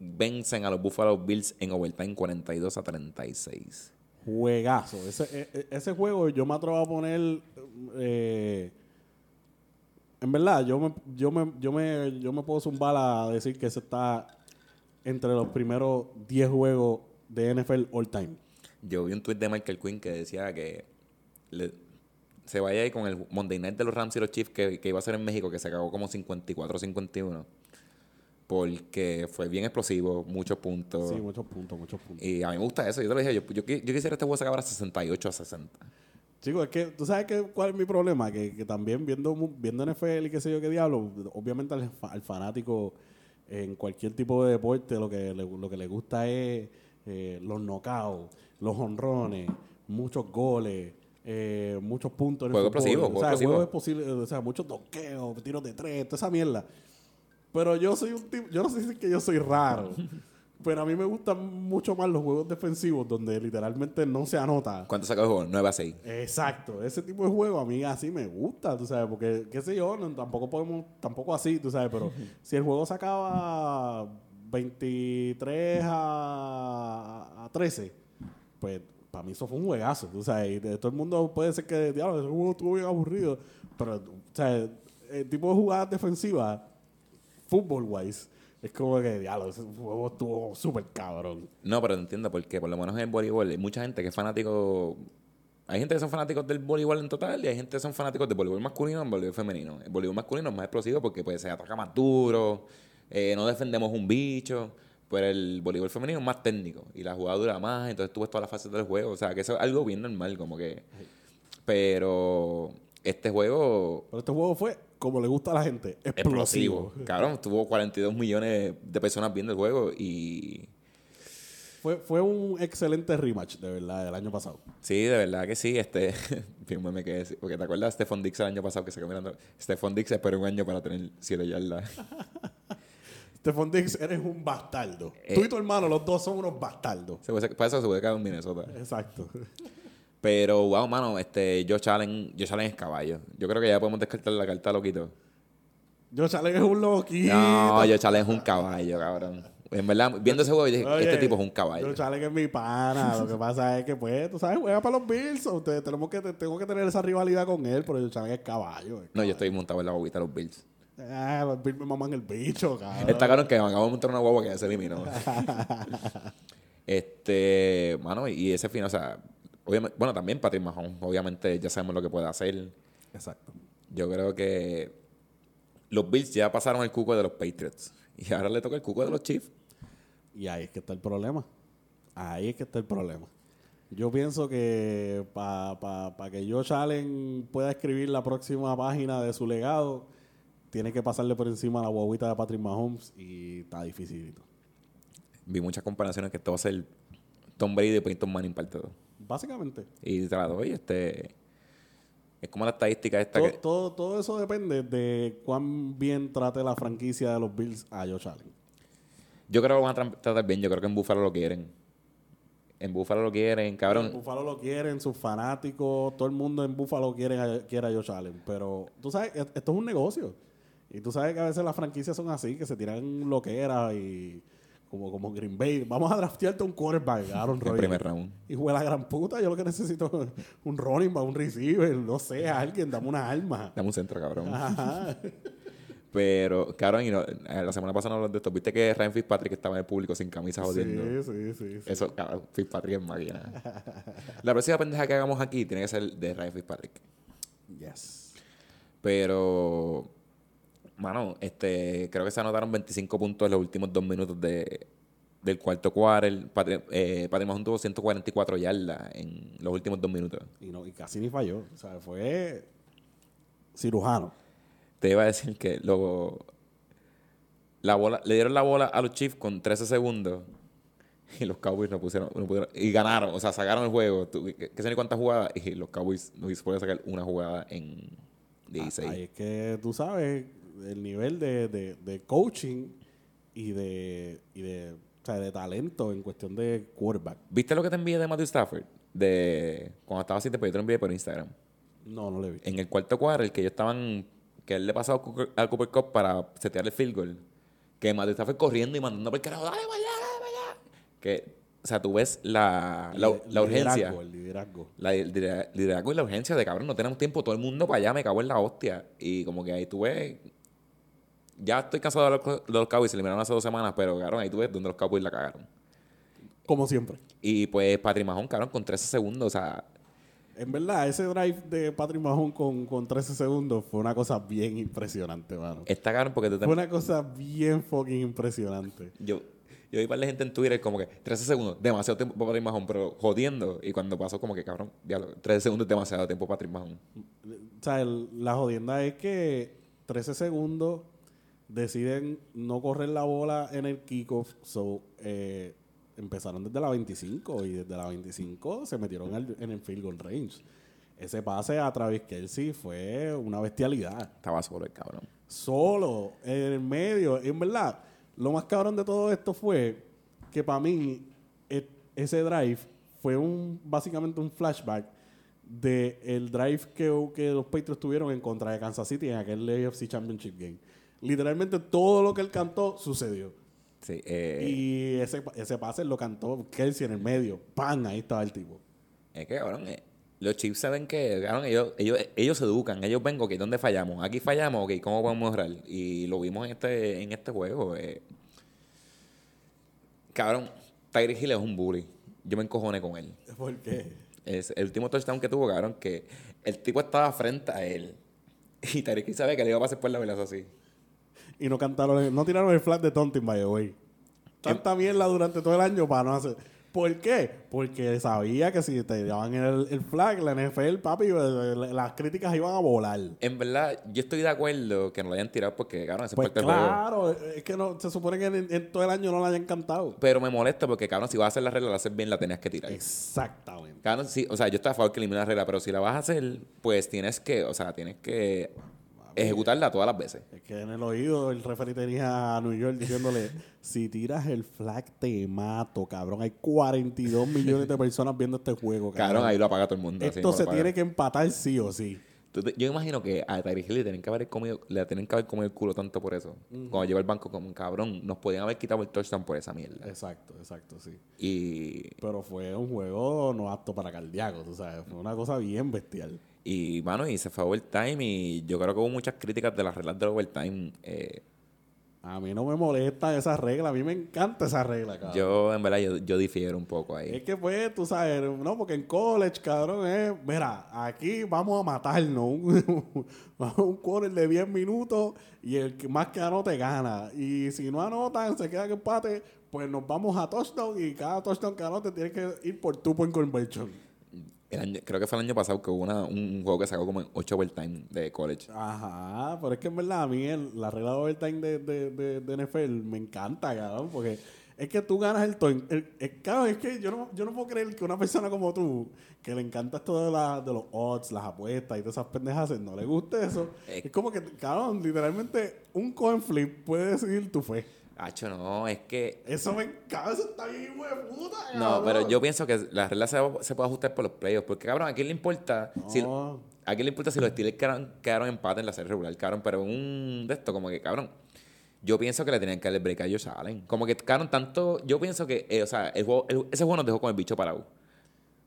vencen a los Buffalo Bills en overtime 42 a 36. Juegazo. Ese, e- e- ese juego yo me atrevo a poner. eh, en verdad, yo me, yo, me, yo, me, yo me puedo zumbar a decir que ese está entre los primeros 10 juegos de NFL all time. Yo vi un tweet de Michael Quinn que decía que le- se vaya ahí con el Monday Night de los Rams y los Chiefs que, que iba a ser en México, que se acabó como 54-51. Porque fue bien explosivo, muchos puntos. Sí, muchos puntos, muchos puntos. y a mí me gusta eso. Yo te lo dije, yo, yo, yo quisiera este juego se acabara 68 a 60. Chicos, es que tú sabes que, cuál es mi problema, que, que también viendo, viendo NFL y qué sé yo qué diablo, obviamente al, fa- al fanático en cualquier tipo de deporte lo que le, lo que le gusta es eh, los knockouts, los honrones, muchos goles, eh, muchos puntos en el Juego explosivo, o juego sea, juegos explosivos, o sea, muchos doqueos, tiros de tres, toda esa mierda. Pero yo soy un tipo, yo no sé si es que yo soy raro, pero a mí me gustan mucho más los juegos defensivos donde literalmente no se anota. ¿Cuánto sacó el juego? 9 a 6. Exacto, ese tipo de juego a mí así me gusta, tú sabes, porque, qué sé yo, no- tampoco podemos, tampoco así, tú sabes, pero si el juego se acaba 23 a, a 13, pues para mí eso fue un juegazo, tú sabes, y de- todo el mundo puede ser que, diablo, ese juego estuvo bien aburrido, pero, o sea, el tipo de jugadas defensivas, fútbol wise, Es como que, diablo, ese juego estuvo súper cabrón. No, pero entiendo por qué. Por lo menos en el voleibol hay mucha gente que es fanático. Hay gente que son fanáticos del voleibol en total y hay gente que son fanáticos del voleibol masculino y voleibol femenino. El voleibol masculino es más explosivo porque pues, se ataca más duro, eh, no defendemos un bicho. Pero el voleibol femenino es más técnico y la jugada dura más, entonces tú ves todas las fases del juego. O sea, que eso es algo bien normal, como que. Pero este juego Pero este juego fue, como le gusta a la gente, explosivo. explosivo. Cabrón, tuvo 42 millones de personas viendo el juego y. Fue, fue un excelente rematch, de verdad, del año pasado. Sí, de verdad que sí. Este, me quedé. Porque te acuerdas de Stephon Dix el año pasado que se quedó mirando. Stephon Dix esperó un año para tener 7 yardas. Stephon Diggs, eres un bastardo. Eh. Tú y tu hermano, los dos son unos bastardos. Se puede- Para eso se puede quedar en Minnesota. Exacto. Pero, wow, mano, este, Josh Allen, Josh Allen es caballo. Yo creo que ya podemos descartar la carta loquito. Josh Allen es un loquito. No, Josh Allen es un caballo, cabrón. En verdad, viendo ese juego, yo dije, Oye, este tipo es un caballo. Josh Allen es mi pana. Lo que pasa es que, pues, tú sabes, juega para los Bills. Ustedes tenemos que, tengo que tener esa rivalidad con él, pero Josh Allen es caballo. es No, yo estoy montado en la bobita de los Bills. Ah, los Bills me maman el bicho, cabrón. Está que me acabo de montar una guagua que ya se eliminó. este, mano, y ese fin, o sea, obviamente, bueno, también Patrick Mahomes, obviamente ya sabemos lo que puede hacer. Exacto. Yo creo que los Bills ya pasaron el cuco de los Patriots y ahora le toca el cuco de los Chiefs. Y ahí es que está el problema. Ahí es que está el problema. Yo pienso que para pa, pa que Josh Allen pueda escribir la próxima página de su legado, tiene que pasarle por encima a la guaguita de Patrick Mahomes y está dificilito. Vi muchas comparaciones que esto va a ser Tom Brady y Peyton Manning parte 2. Básicamente. Y te la doy, este... Es como la estadística esta Todo, que... todo, todo eso depende de cuán bien trate la franquicia de los Bills a Josh Allen. Yo creo que lo van a tra- tratar bien. Yo creo que en Buffalo lo quieren. En Buffalo lo quieren, En cabrón. Buffalo lo quieren, sus fanáticos, todo el mundo en Buffalo quiere a, quiere a Josh Allen. Pero tú sabes, e- esto es un negocio. Y tú sabes que a veces las franquicias son así, que se tiran loqueras y como, como Green Bay. Vamos a draftearte un quarterback, Aaron Rodgers. primer round. Hijo de la gran puta, yo lo que necesito es un running back, un receiver, no sé, alguien, dame una arma. Dame un centro, cabrón. Ajá. Pero, cabrón, y no- eh, la semana pasada no hablamos de esto. ¿Viste que Ryan Fitzpatrick estaba en el público sin camisa jodiendo? Sí, sí, sí. sí. Eso, cabrón, Fitzpatrick es máquina. la próxima pendeja que hagamos aquí tiene que ser de Ryan Fitzpatrick. Yes. Pero, mano, este, creo que se anotaron 25 puntos en los últimos dos minutos de, del cuarto quarter. Patri, eh, Patrick tuvo 144 yardas en los últimos dos minutos. Y, no, y casi ni falló. O sea, fue cirujano. Te iba a decir que luego la bola, le dieron la bola a los Chiefs con 13 segundos y los Cowboys no pusieron, no pudieron- y ganaron, o sea, sacaron el juego. Que, que sé ni cuántas jugadas y los Cowboys no pudieron sacar una jugada en 16. Ahí es que tú sabes el nivel de, de, de coaching y de, y de, o sea, de talento en cuestión de quarterback. ¿Viste lo que te envié de Matthew Stafford? De cuando estaba así, después yo te lo envié por Instagram. No, no le vi. En el cuarto cuadro, el que ellos estaban, que él le pasó a Cooper- al Cooper Cup para setear el field goal. Que Matthew Stafford corriendo y mandando por el carajo, dale, para allá, dale, para allá. Que, o sea, tú ves la, la, la urgencia. liderazgo, el liderazgo. La el lidera- liderazgo y la urgencia de cabrón, no tenemos tiempo, todo el mundo para allá, me cago en la hostia. Y como que ahí tú ves. Ya estoy cansado de los, de los Cowboys, se eliminaron hace dos semanas, pero cabrón, ahí tú ves donde los Cowboys la cagaron. Como siempre. Y pues Patrick Mahomes, cabrón, con 13 segundos, o sea, En verdad, ese drive de Patrick Mahomes con, con 13 segundos fue una cosa bien impresionante, mano. está cabrón porque te- Fue una cosa bien fucking impresionante. yo, yo vi para la gente en Twitter como que 13 segundos, demasiado tiempo para Patrick Mahomes, pero jodiendo. Y cuando pasó como que cabrón, diablo, 13 segundos es demasiado tiempo para Patrick Mahomes. O sea, el- la jodienda es que 13 segundos deciden no correr la bola en el kickoff. So, eh, empezaron desde la 25 y desde la 25 se metieron al- en el field goal range. Ese pase a Travis Kelsey fue una bestialidad. Estaba solo el cabrón. Solo, en el medio. En verdad, lo más cabrón de todo esto fue que para mí e- ese drive fue un básicamente un flashback de el drive que, que los Patriots tuvieron en contra de Kansas City en aquel AFC Championship Game. Literalmente todo lo que él cantó sucedió. Sí, eh, Y ese, ese pase lo cantó Kelsey en el medio. ¡Pam! Ahí estaba el tipo. Es que, cabrón, eh, los chips saben que, cabrón, ellos, ellos, ellos se educan, ellos ven, ok, ¿dónde fallamos? Aquí fallamos, ok, ¿cómo podemos mejorar? Y lo vimos en este, en este juego. eh. Cabrón, Tyreek Hill es un bully. Yo me encojoné con él. ¿Por qué? Es el último touchdown que tuvo, cabrón, que el tipo estaba frente a él. Y Tyreek Hill sabe que le iba a pasar por la velaza así. Y no cantaron, no tiraron el flag de Tontin, by the way. Tanta mierda durante todo el año para no hacer. ¿Por qué? Porque sabía que si te llevaban el, el flag, la NFL, papi, eh, las críticas iban a volar. En verdad, yo estoy de acuerdo que no lo hayan tirado porque, cabrón, ese Pues parte del claro, es que no, se supone que en, en todo el año no la hayan cantado. Pero me molesta porque, cabrón, si vas a hacer la regla, la haces bien, la tenías que tirar. Exactamente. Cabrón, sí, o sea, yo estoy a favor que elimine la regla, pero si la vas a hacer, pues tienes que, o sea, tienes que ejecutarla todas las veces. Es que en el oído el referee tenía a New York diciéndole, si tiras el flag te mato, cabrón. Hay 42 millones de personas viendo este juego, cabrón. Cabrón, ahí lo apaga todo el mundo. Esto se tiene que empatar sí o sí. Yo imagino que a Tyreek Hill le tienen que haber comido, le tienen que haber comido el culo tanto por eso. Cuando llegó al banco como un cabrón, nos podían haber quitado el touchdown por esa mierda. Exacto, exacto, sí. Y, Pero fue un juego no apto para cardíacos, tú sabes. Fue una cosa bien bestial. Y, mano, y se fue a overtime y yo creo que hubo muchas críticas de las reglas del overtime. Eh, A mí no me molesta esa regla, a mí me encanta esa regla, cabrón. yo, en verdad, yo, yo difiero un poco ahí. Es que pues, tú sabes, no, porque en college, cabrón, es, mira, aquí vamos a matarnos. Un, un quarter de 10 minutos y el que más que anote gana. Y si no anotan, se queda que empate, pues nos vamos a touchdown y cada touchdown que anote tiene que ir por two point conversion. El año- creo que fue el año pasado que hubo una, un juego que sacó como en 8 overtime de college. Ajá, pero es que en verdad a mí el- la regla de overtime de, de, de, de NFL me encanta, cabrón, porque es que tú ganas el toin. Es que yo no, yo no puedo creer que una persona como tú, que le encanta esto de, la, de los odds, las apuestas y todas esas pendejas, no le guste eso. Es como que, cabrón, literalmente un coin flip puede decidir tu fe. Hacho, no, es que Eso me encanta, eso está bien, de puta, No, pero yo pienso que la regla se, se puede ajustar por los playoffs. Porque, cabrón, ¿a quién le importa? Si, No. ¿A quién le importa si los Steelers quedaron, quedaron empate en la serie regular? Cabrón, pero un de esto, como que, cabrón, yo pienso que le tenían que darle break a Josh Allen. Como que, cabrón, tanto... Yo pienso que, eh, o sea, el juego, el- ese juego nos dejó con el bicho parado.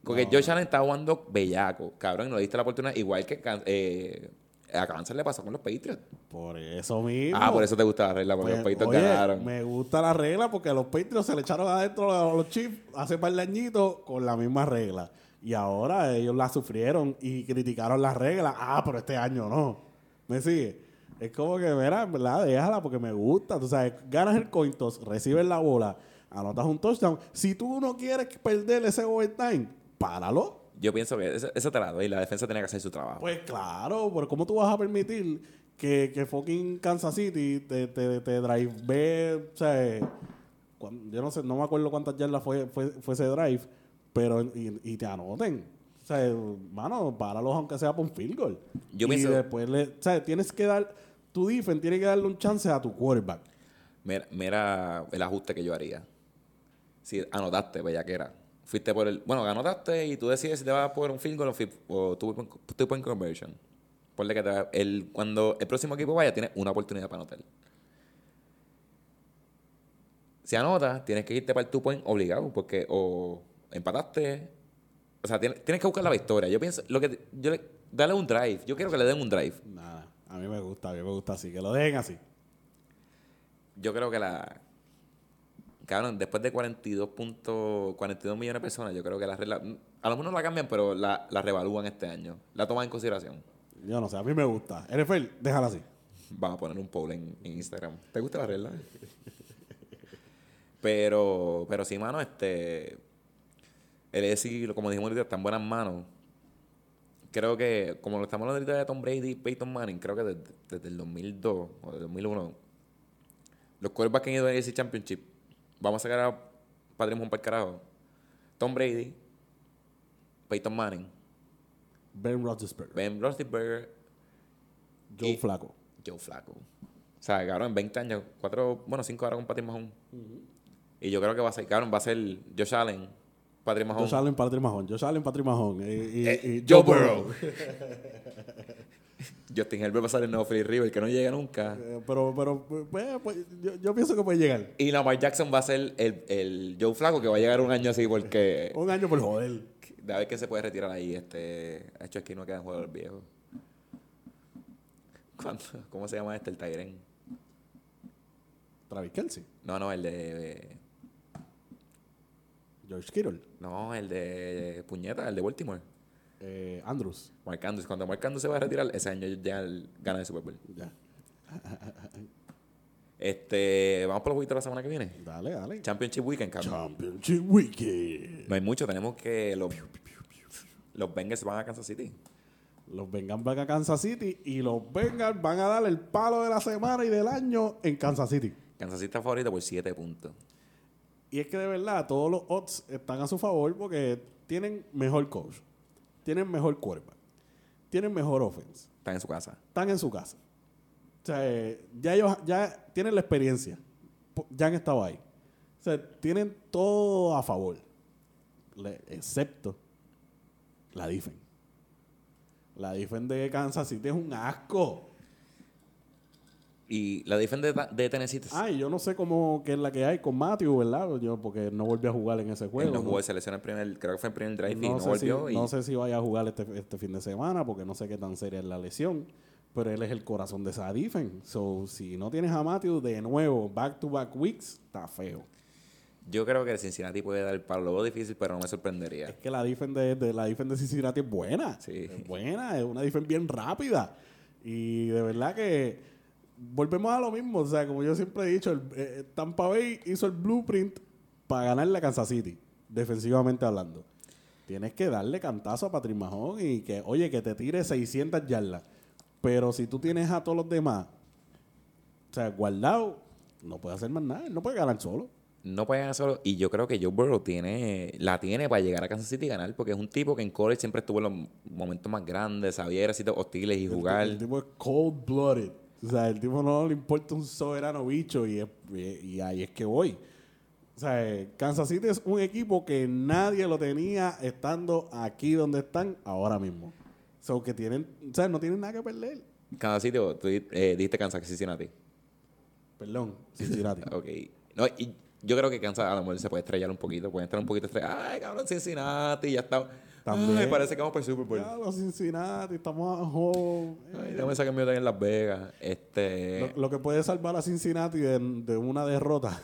Porque Josh Allen estaba jugando bellaco, cabrón, y no le diste la oportunidad. Igual que eh, a Kansas le pasó con los Patriots. Por eso mismo. Ah, por eso te gusta la regla, porque Pues, los Patriots oye, ganaron. Me gusta la regla porque a los Patriots se le echaron adentro a los Chiefs hace par de añitos con la misma regla. Y ahora ellos la sufrieron y criticaron la regla. Ah, pero este año no. ¿Me sigue? Es como que, mira, verdad, déjala porque me gusta. Tú sabes, ganas el coin toss, recibes la bola, anotas un touchdown. Si tú no quieres perder ese overtime, páralo. Yo pienso que eso, eso te la doy. La defensa tenía que hacer su trabajo. Pues claro, pero ¿cómo tú vas a permitir que, que fucking Kansas City te, te, te drive o sea, yo no sé, no me acuerdo cuántas yardas fue, fue, fue ese drive, pero y, y te anoten. O sea, mano, páralos aunque sea por un field goal. Yo y pienso- después le, o sea, tienes que dar, tu defense tiene que darle un chance a tu quarterback. Mira, mira el ajuste que yo haría. Si anotaste, bellaquera. Fuiste por el. Bueno, anotaste y tú decides si te vas por un field goal o, o two point, conversion. Ponle que te va- el, cuando el próximo equipo vaya, tienes una oportunidad para anotar. Si anotas, tienes que irte para el two point obligado, porque o empataste. O sea, tienes, tienes que buscar la victoria. Yo pienso, lo que yo le, dale un drive. Yo quiero que le den un drive. Nada, a mí me gusta, a mí me gusta así, que lo dejen así. Yo creo que la. Cabrón, después de 42, puntos, 42 millones de personas, yo creo que la regla. A lo mejor no la cambian, pero la, la revalúan este año. La toman en consideración. Yo no sé, a mí me gusta. NFL, déjala así. Vamos a poner un poll en, en Instagram. ¿Te gusta la regla? pero, pero sí, mano, este. El ESI, como dijimos ahorita, está en buenas manos. Creo que, como lo estamos hablando ahorita de Tom Brady y Peyton Manning, creo que desde, desde el 2002 o del 2001, los quarterbacks que han ido a ese Championship, vamos a sacar a Patrick Mahomes para el carajo. Tom Brady, Peyton Manning, Ben Roethlisberger, Ben Roethlisberger, Joe Flaco. Joe Flacco. O sea, cabrón, en 20 años, cuatro, bueno, cinco ahora con Patrick Mahomes. Y yo creo que va a ser, cabrón, va a ser Josh Allen, Patrick Mahomes. Josh Allen, Patrick Mahon. Josh Allen, Patrick Mahon. Y, y- Eh, y Joe Burrow. Justin Herbert va a ser el nuevo Philly River, que no llega nunca. Eh, pero, pero, pues, pues, yo, yo pienso que puede llegar. Y Lamar Jackson va a ser el, el Joe Flaco, que va a llegar un año así, porque... Un año por joder. De a ver quién se puede retirar ahí. Este, de hecho, es que no quedan jugadores viejos. ¿Cómo se llama este? El Tyren. Travis Kelsey. No, no, el de... George Kittle. No, el de Puñeta, el de Baltimore. Eh, Andrews. Mark Andrews. Cuando Mark Andrews se va a retirar, ese año ya gana el Super Bowl. Ya. Este, vamos por los de la semana que viene. Dale, dale. Championship Weekend, cabrón. Championship Weekend. No hay mucho, tenemos que los, los Bengals van a Kansas City. Los Bengals van a Kansas City y los Bengals van a dar el palo de la semana y del año en Kansas City. Kansas City está favorito por 7 puntos. Y es que de verdad todos los odds están a su favor porque tienen mejor coach, tienen mejor quarterback, tienen mejor offense, Están en su casa. están en su casa. O sea, eh, ya ellos ya tienen la experiencia, ya han estado ahí. O sea, tienen todo a favor, Le- excepto la defense. La defense de Kansas City es un asco. Y la defensa de, de Tennessee Ah, y yo no sé cómo que es la que hay con Matthew, ¿verdad? Yo porque no volví a jugar en ese juego. él no ¿no? jugó, se lesionó el primer, creo que fue el primer drive y no sé volvió. si, y no sé si vaya a jugar este, este fin de semana porque no sé qué tan seria es la lesión. Pero él es el corazón de esa defense. So, si no tienes a Matthew de nuevo, back to back weeks, está feo. Yo creo que el Cincinnati puede dar el palo. Lo veo difícil, pero no me sorprendería. Es que la defense de, de- la defense de Cincinnati es buena. Sí. Es buena, es una defense bien rápida. Y de verdad que volvemos a lo mismo. O sea, como yo siempre he dicho, el, eh, Tampa Bay hizo el blueprint para ganarle a Kansas City, defensivamente hablando. Tienes que darle cantazo a Patrick Mahón y que, oye, que te tire 600 yardas. Pero si tú tienes a todos los demás, o sea, guardado, no puede hacer más nada. Él no puede ganar solo. No puede ganar solo. Y yo creo que Joe Burrow tiene, la tiene para llegar a Kansas City y ganar, porque es un tipo que en college siempre estuvo en los momentos más grandes, sabía ir a sitios hostiles y jugar. El, tipo es cold blooded. O sea, el tipo no le importa un soberano bicho y, es- y- y ahí es que voy. O sea, Kansas City es un equipo que nadie lo tenía estando aquí donde están ahora mismo. So que tienen, o sea, no tienen nada que perder. Kansas City, o tú eh, dijiste Kansas Cincinnati. Perdón, Cincinnati. Ok. No, y yo creo que Kansas a lo mejor se puede estrellar un poquito, puede estar un poquito estrellado. Ay, cabrón, Cincinnati, ya está. También. Ay, parece que vamos para el Super Bowl. ya, los Cincinnati, estamos a home. Sacar mi hotel en Las Vegas. Este. Lo, lo que puede salvar a Cincinnati de, de una derrota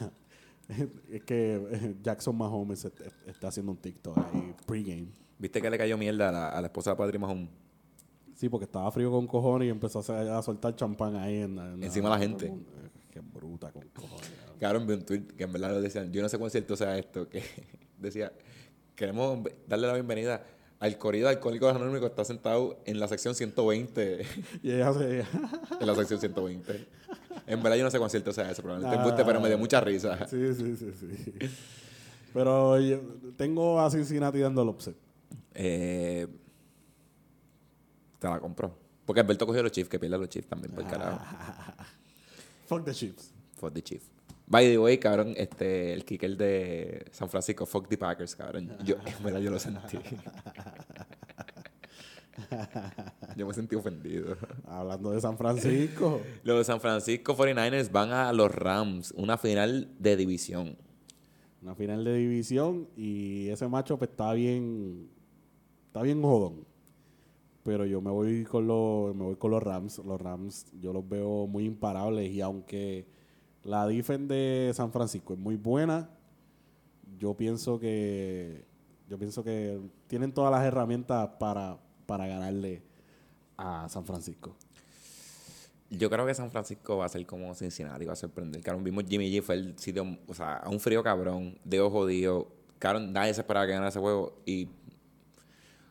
es que eh, Jackson Mahomes est- está haciendo un TikTok ahí pregame. ¿Viste que le cayó mierda a la, a la esposa de Patrick Mahomes? Sí, porque estaba frío con cojones y empezó a, hacer- a soltar champán ahí en, en- Encima de la gente. Eh, Qué bruta con cojones. Cabrón, vi un tweet que en verdad lo decían. Yo no sé cuán cierto sea esto. Que decía: Queremos darle la bienvenida al corrido alcohólico de Anónimos que está sentado en la sección 120. Y ella se... en la sección 120. En verdad, yo no sé cuán cierto sea eso. Probablemente Ah. embuste, pero me dio mucha risa. sí, sí, sí, sí. Pero yo tengo a Cincinnati dando el upset. Eh, te la compró. Porque Alberto cogió los Chiefs, que pierda los Chiefs también, por carajo. Fuck the Chiefs. Fuck the Chiefs. By the way, cabrón, este, el kicker de San Francisco, fuck the Packers, cabrón. Yo, en verdad, yo lo sentí. yo me sentí ofendido. Hablando de San Francisco. Los San Francisco 49ers van a los Rams, una final de división. Una final de división y ese macho pues está bien está bien jodón. Pero yo me voy con los me voy con los Rams, los Rams yo los veo muy imparables y aunque la defensa de San Francisco es muy buena, yo pienso que yo pienso que tienen todas las herramientas para para ganarle a San Francisco. Yo creo que San Francisco va a ser como Cincinnati, va a sorprender. Cabrón, vimos Jimmy G, fue el sitio, o sea, a un frío cabrón, dedo jodido. Cabrón, nadie se esperaba que ganara ese juego y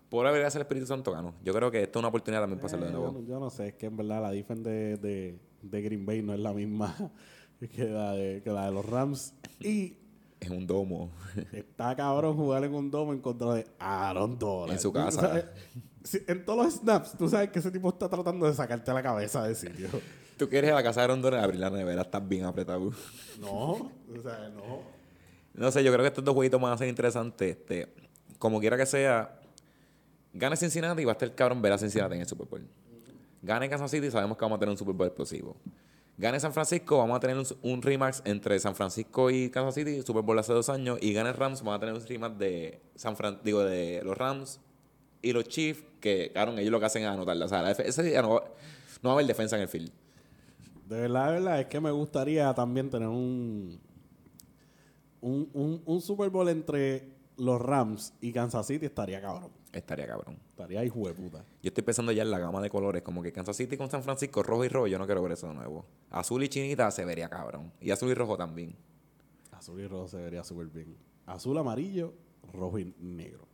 por haber el Espíritu Santo ganó. Yo creo que esto es una oportunidad también para hacerlo de Eh, nuevo. yo, no, yo no sé, es que en verdad la defensa de, de, de Green Bay no es la misma que la de, que la de los Rams. Y Es un domo. está cabrón jugar en un domo en contra de Aaron Donald. En su casa. sabes, en todos los snaps, tú sabes que ese tipo está tratando de sacarte la cabeza de sitio. Tú quieres ir a la casa de Rondón y abrir la nevera, estás bien apretado. No, o sea, no. No sé, yo creo que estos dos jueguitos van a ser interesantes. Este, como quiera que sea, gane Cincinnati y va a estar cabrón ver a Cincinnati en el Super Bowl. Gane Kansas City, sabemos que vamos a tener un Super Bowl explosivo. Gane San Francisco, vamos a tener un, un entre San Francisco y Kansas City, Super Bowl hace dos años. Y gane Rams, vamos a tener un rematch de San Fran, digo, de los Rams y los Chiefs, que, cabrón, ellos lo que hacen es anotarla. O sea, ese día no, va- no va a haber defensa en el field. De verdad, de verdad, es que me gustaría también tener un, un, un Super Bowl entre los Rams y Kansas City estaría cabrón. Estaría cabrón. Estaría de puta. Yo estoy pensando ya en la gama de colores, como que Kansas City con San Francisco, rojo y rojo, yo no quiero ver eso de nuevo. Azul y chinita se vería cabrón. Y azul y rojo también. Azul y rojo se vería súper bien. Azul, amarillo, rojo y negro.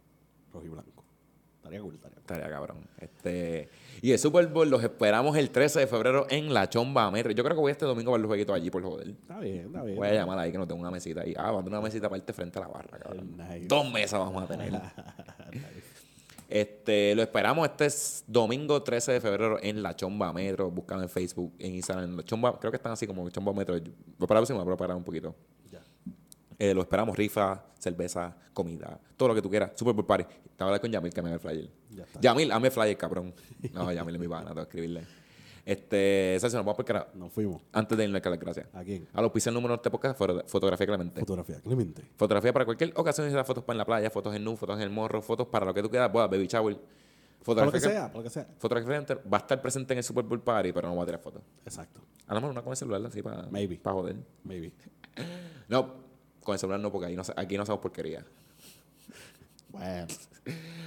Rojo y blanco. Estaría cool, estaría cool. Estaría cabrón. Este, y el Super Bowl los esperamos el 13 de febrero en La Chomba Metro. Yo creo que voy este domingo a ver los jueguitos allí por joder. Está bien, está bien. Voy a llamar ahí que no tengo una mesita ahí. Ah, vamos a tener una mesita aparte frente a la barra, cabrón. Nice. Dos mesas vamos a tener. Este, lo esperamos este es domingo 13 de febrero en La Chomba Metro. Buscan en Facebook, en Instagram. en La Chomba, creo que están así como Chomba Metro. Voy para la próxima, voy a parar un poquito. Ya. Eh, lo esperamos, rifa, cerveza, comida, todo lo que tú quieras. Super Bowl Party. Te voy a hablar con Yamil que me haga el flyer. Ya está. Yamil, hazme el flyer, cabrón. No, Yamil es mi pana, tengo que escribirle. Este, Celso, nos vamos por cara. Nos fuimos. Antes de irnos, que las gracias. ¿A quién? A los pisos número de podcast, foto- fotografía Clemente. Fotografía. Clemente. Fotografía para cualquier ocasión, sea fotos para en la playa, fotos en nu, fotos en el morro, fotos para lo que tú quieras, boda, baby shower. Por lo que Fotografía, sea, por lo que sea. fotografía Clemente va a estar presente en el Super Bowl Party, pero no va a tirar fotos. Exacto. A lo mejor una con el celular, así para, Maybe. para joder. Maybe. No, con el celular no, porque ahí no, aquí no hacemos porquería. Bueno.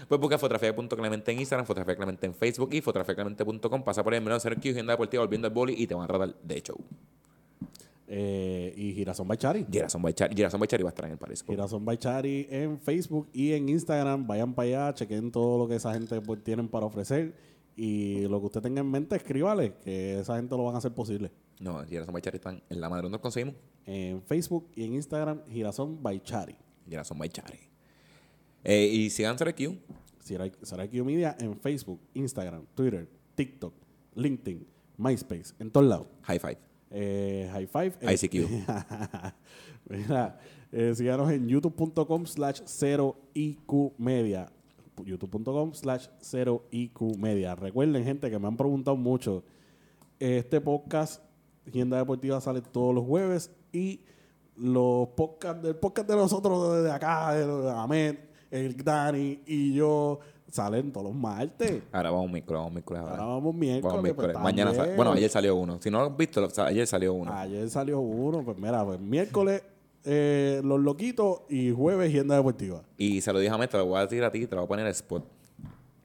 Pues busca fotografía.clemente en Instagram, fotografía Clemente en Facebook y fotografiaclemente.com. Pasa por el menú de Cero Q, Agenda Deportiva, volviendo al boli y te van a tratar de show. Eh, y Girasón Bachari. Girasón Baichari, Girasón Baichari va a estar en el París. Girasón Bachari en Facebook y en Instagram. Vayan para allá, chequen todo lo que esa gente pues, tienen para ofrecer. Y lo que usted tenga en mente, escríbale, que esa gente lo van a hacer posible. No, Girasón Baichari están en la madre. ¿Dónde los conseguimos? En Facebook y en Instagram, Girasón Bachari. Girasón Baichari. Eh, y sigan Cero Q. Sarai Media en Facebook, Instagram, Twitter, TikTok, LinkedIn, MySpace, en todos lados. High five. Eh, high five. eh, ICQ. Mira, eh, síganos en youtube.com slash 0IQ media. youtube.com slash 0IQ media. Recuerden, gente, que me han preguntado mucho. Este podcast, Agenda Deportiva, sale todos los jueves y los podcasts del podcast de nosotros de acá, de Ahmed, el Dani y yo, salen todos los martes. Ahora vamos miércoles, vamos miércoles ahora. Ahora vamos miércoles. Vamos miércoles. pues, Mañana sa- también. Bueno, ayer salió uno. Si no lo has visto, lo- ayer salió uno. Ayer salió uno, pues mira, pues miércoles eh, Los Loquitos y jueves Agenda Deportiva. Y se lo dije a Meta, te lo voy a decir a ti, te lo voy a poner el spot.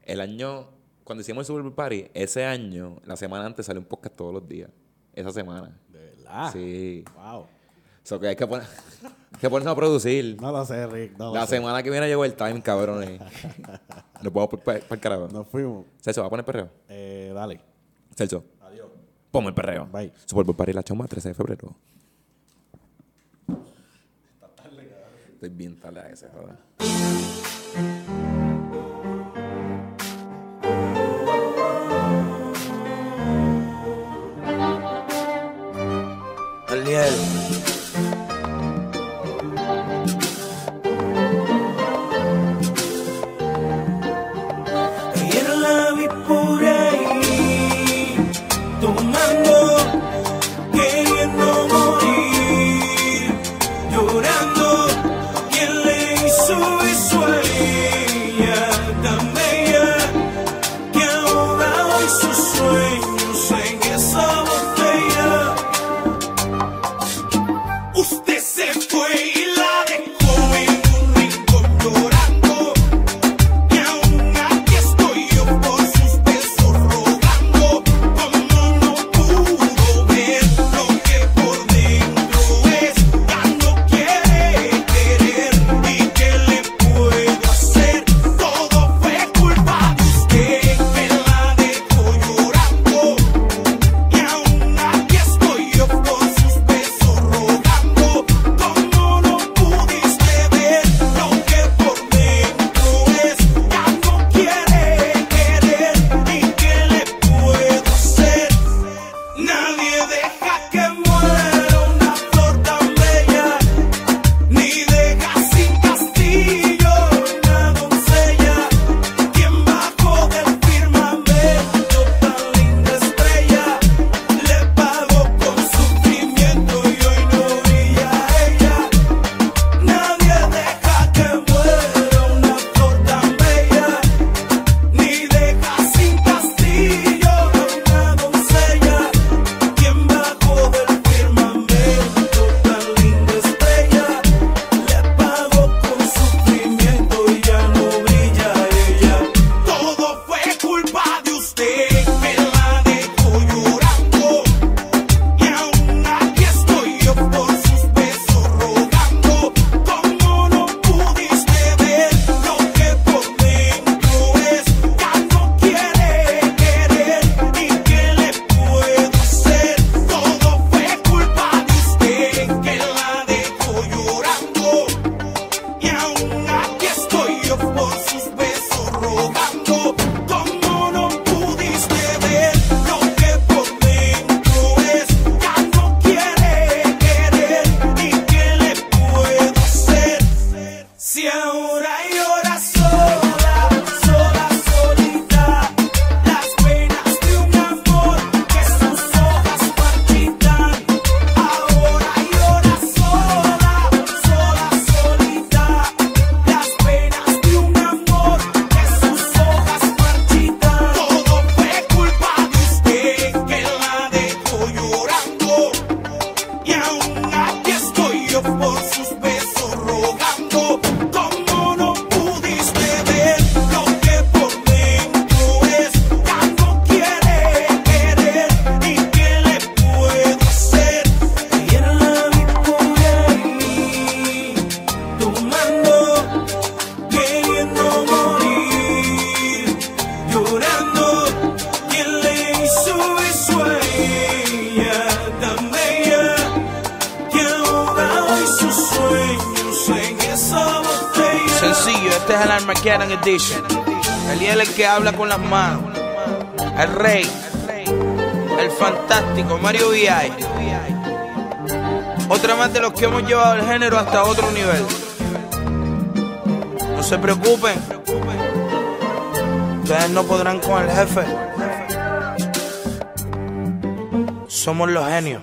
El año, cuando hicimos el Super Bowl Party, ese año, la semana antes salió un podcast todos los días. Esa semana. De verdad. Sí. Wow. So que hay que, poner, que ponernos a producir. No lo sé, Rick. No lo La sé. semana que viene llegó el time, cabrones. Nos vamos para el carajo. Nos fuimos. Celso, ¿va a poner perreo? Eh, dale. Celso, Adiós. ponme el perreo. Bye. Super Bowl Party La Chomba, 13 de febrero. Estoy bien tarde a ese, joder. Aliel. hasta otro nivel. No se preocupen, ustedes no podrán con el jefe. Somos los genios.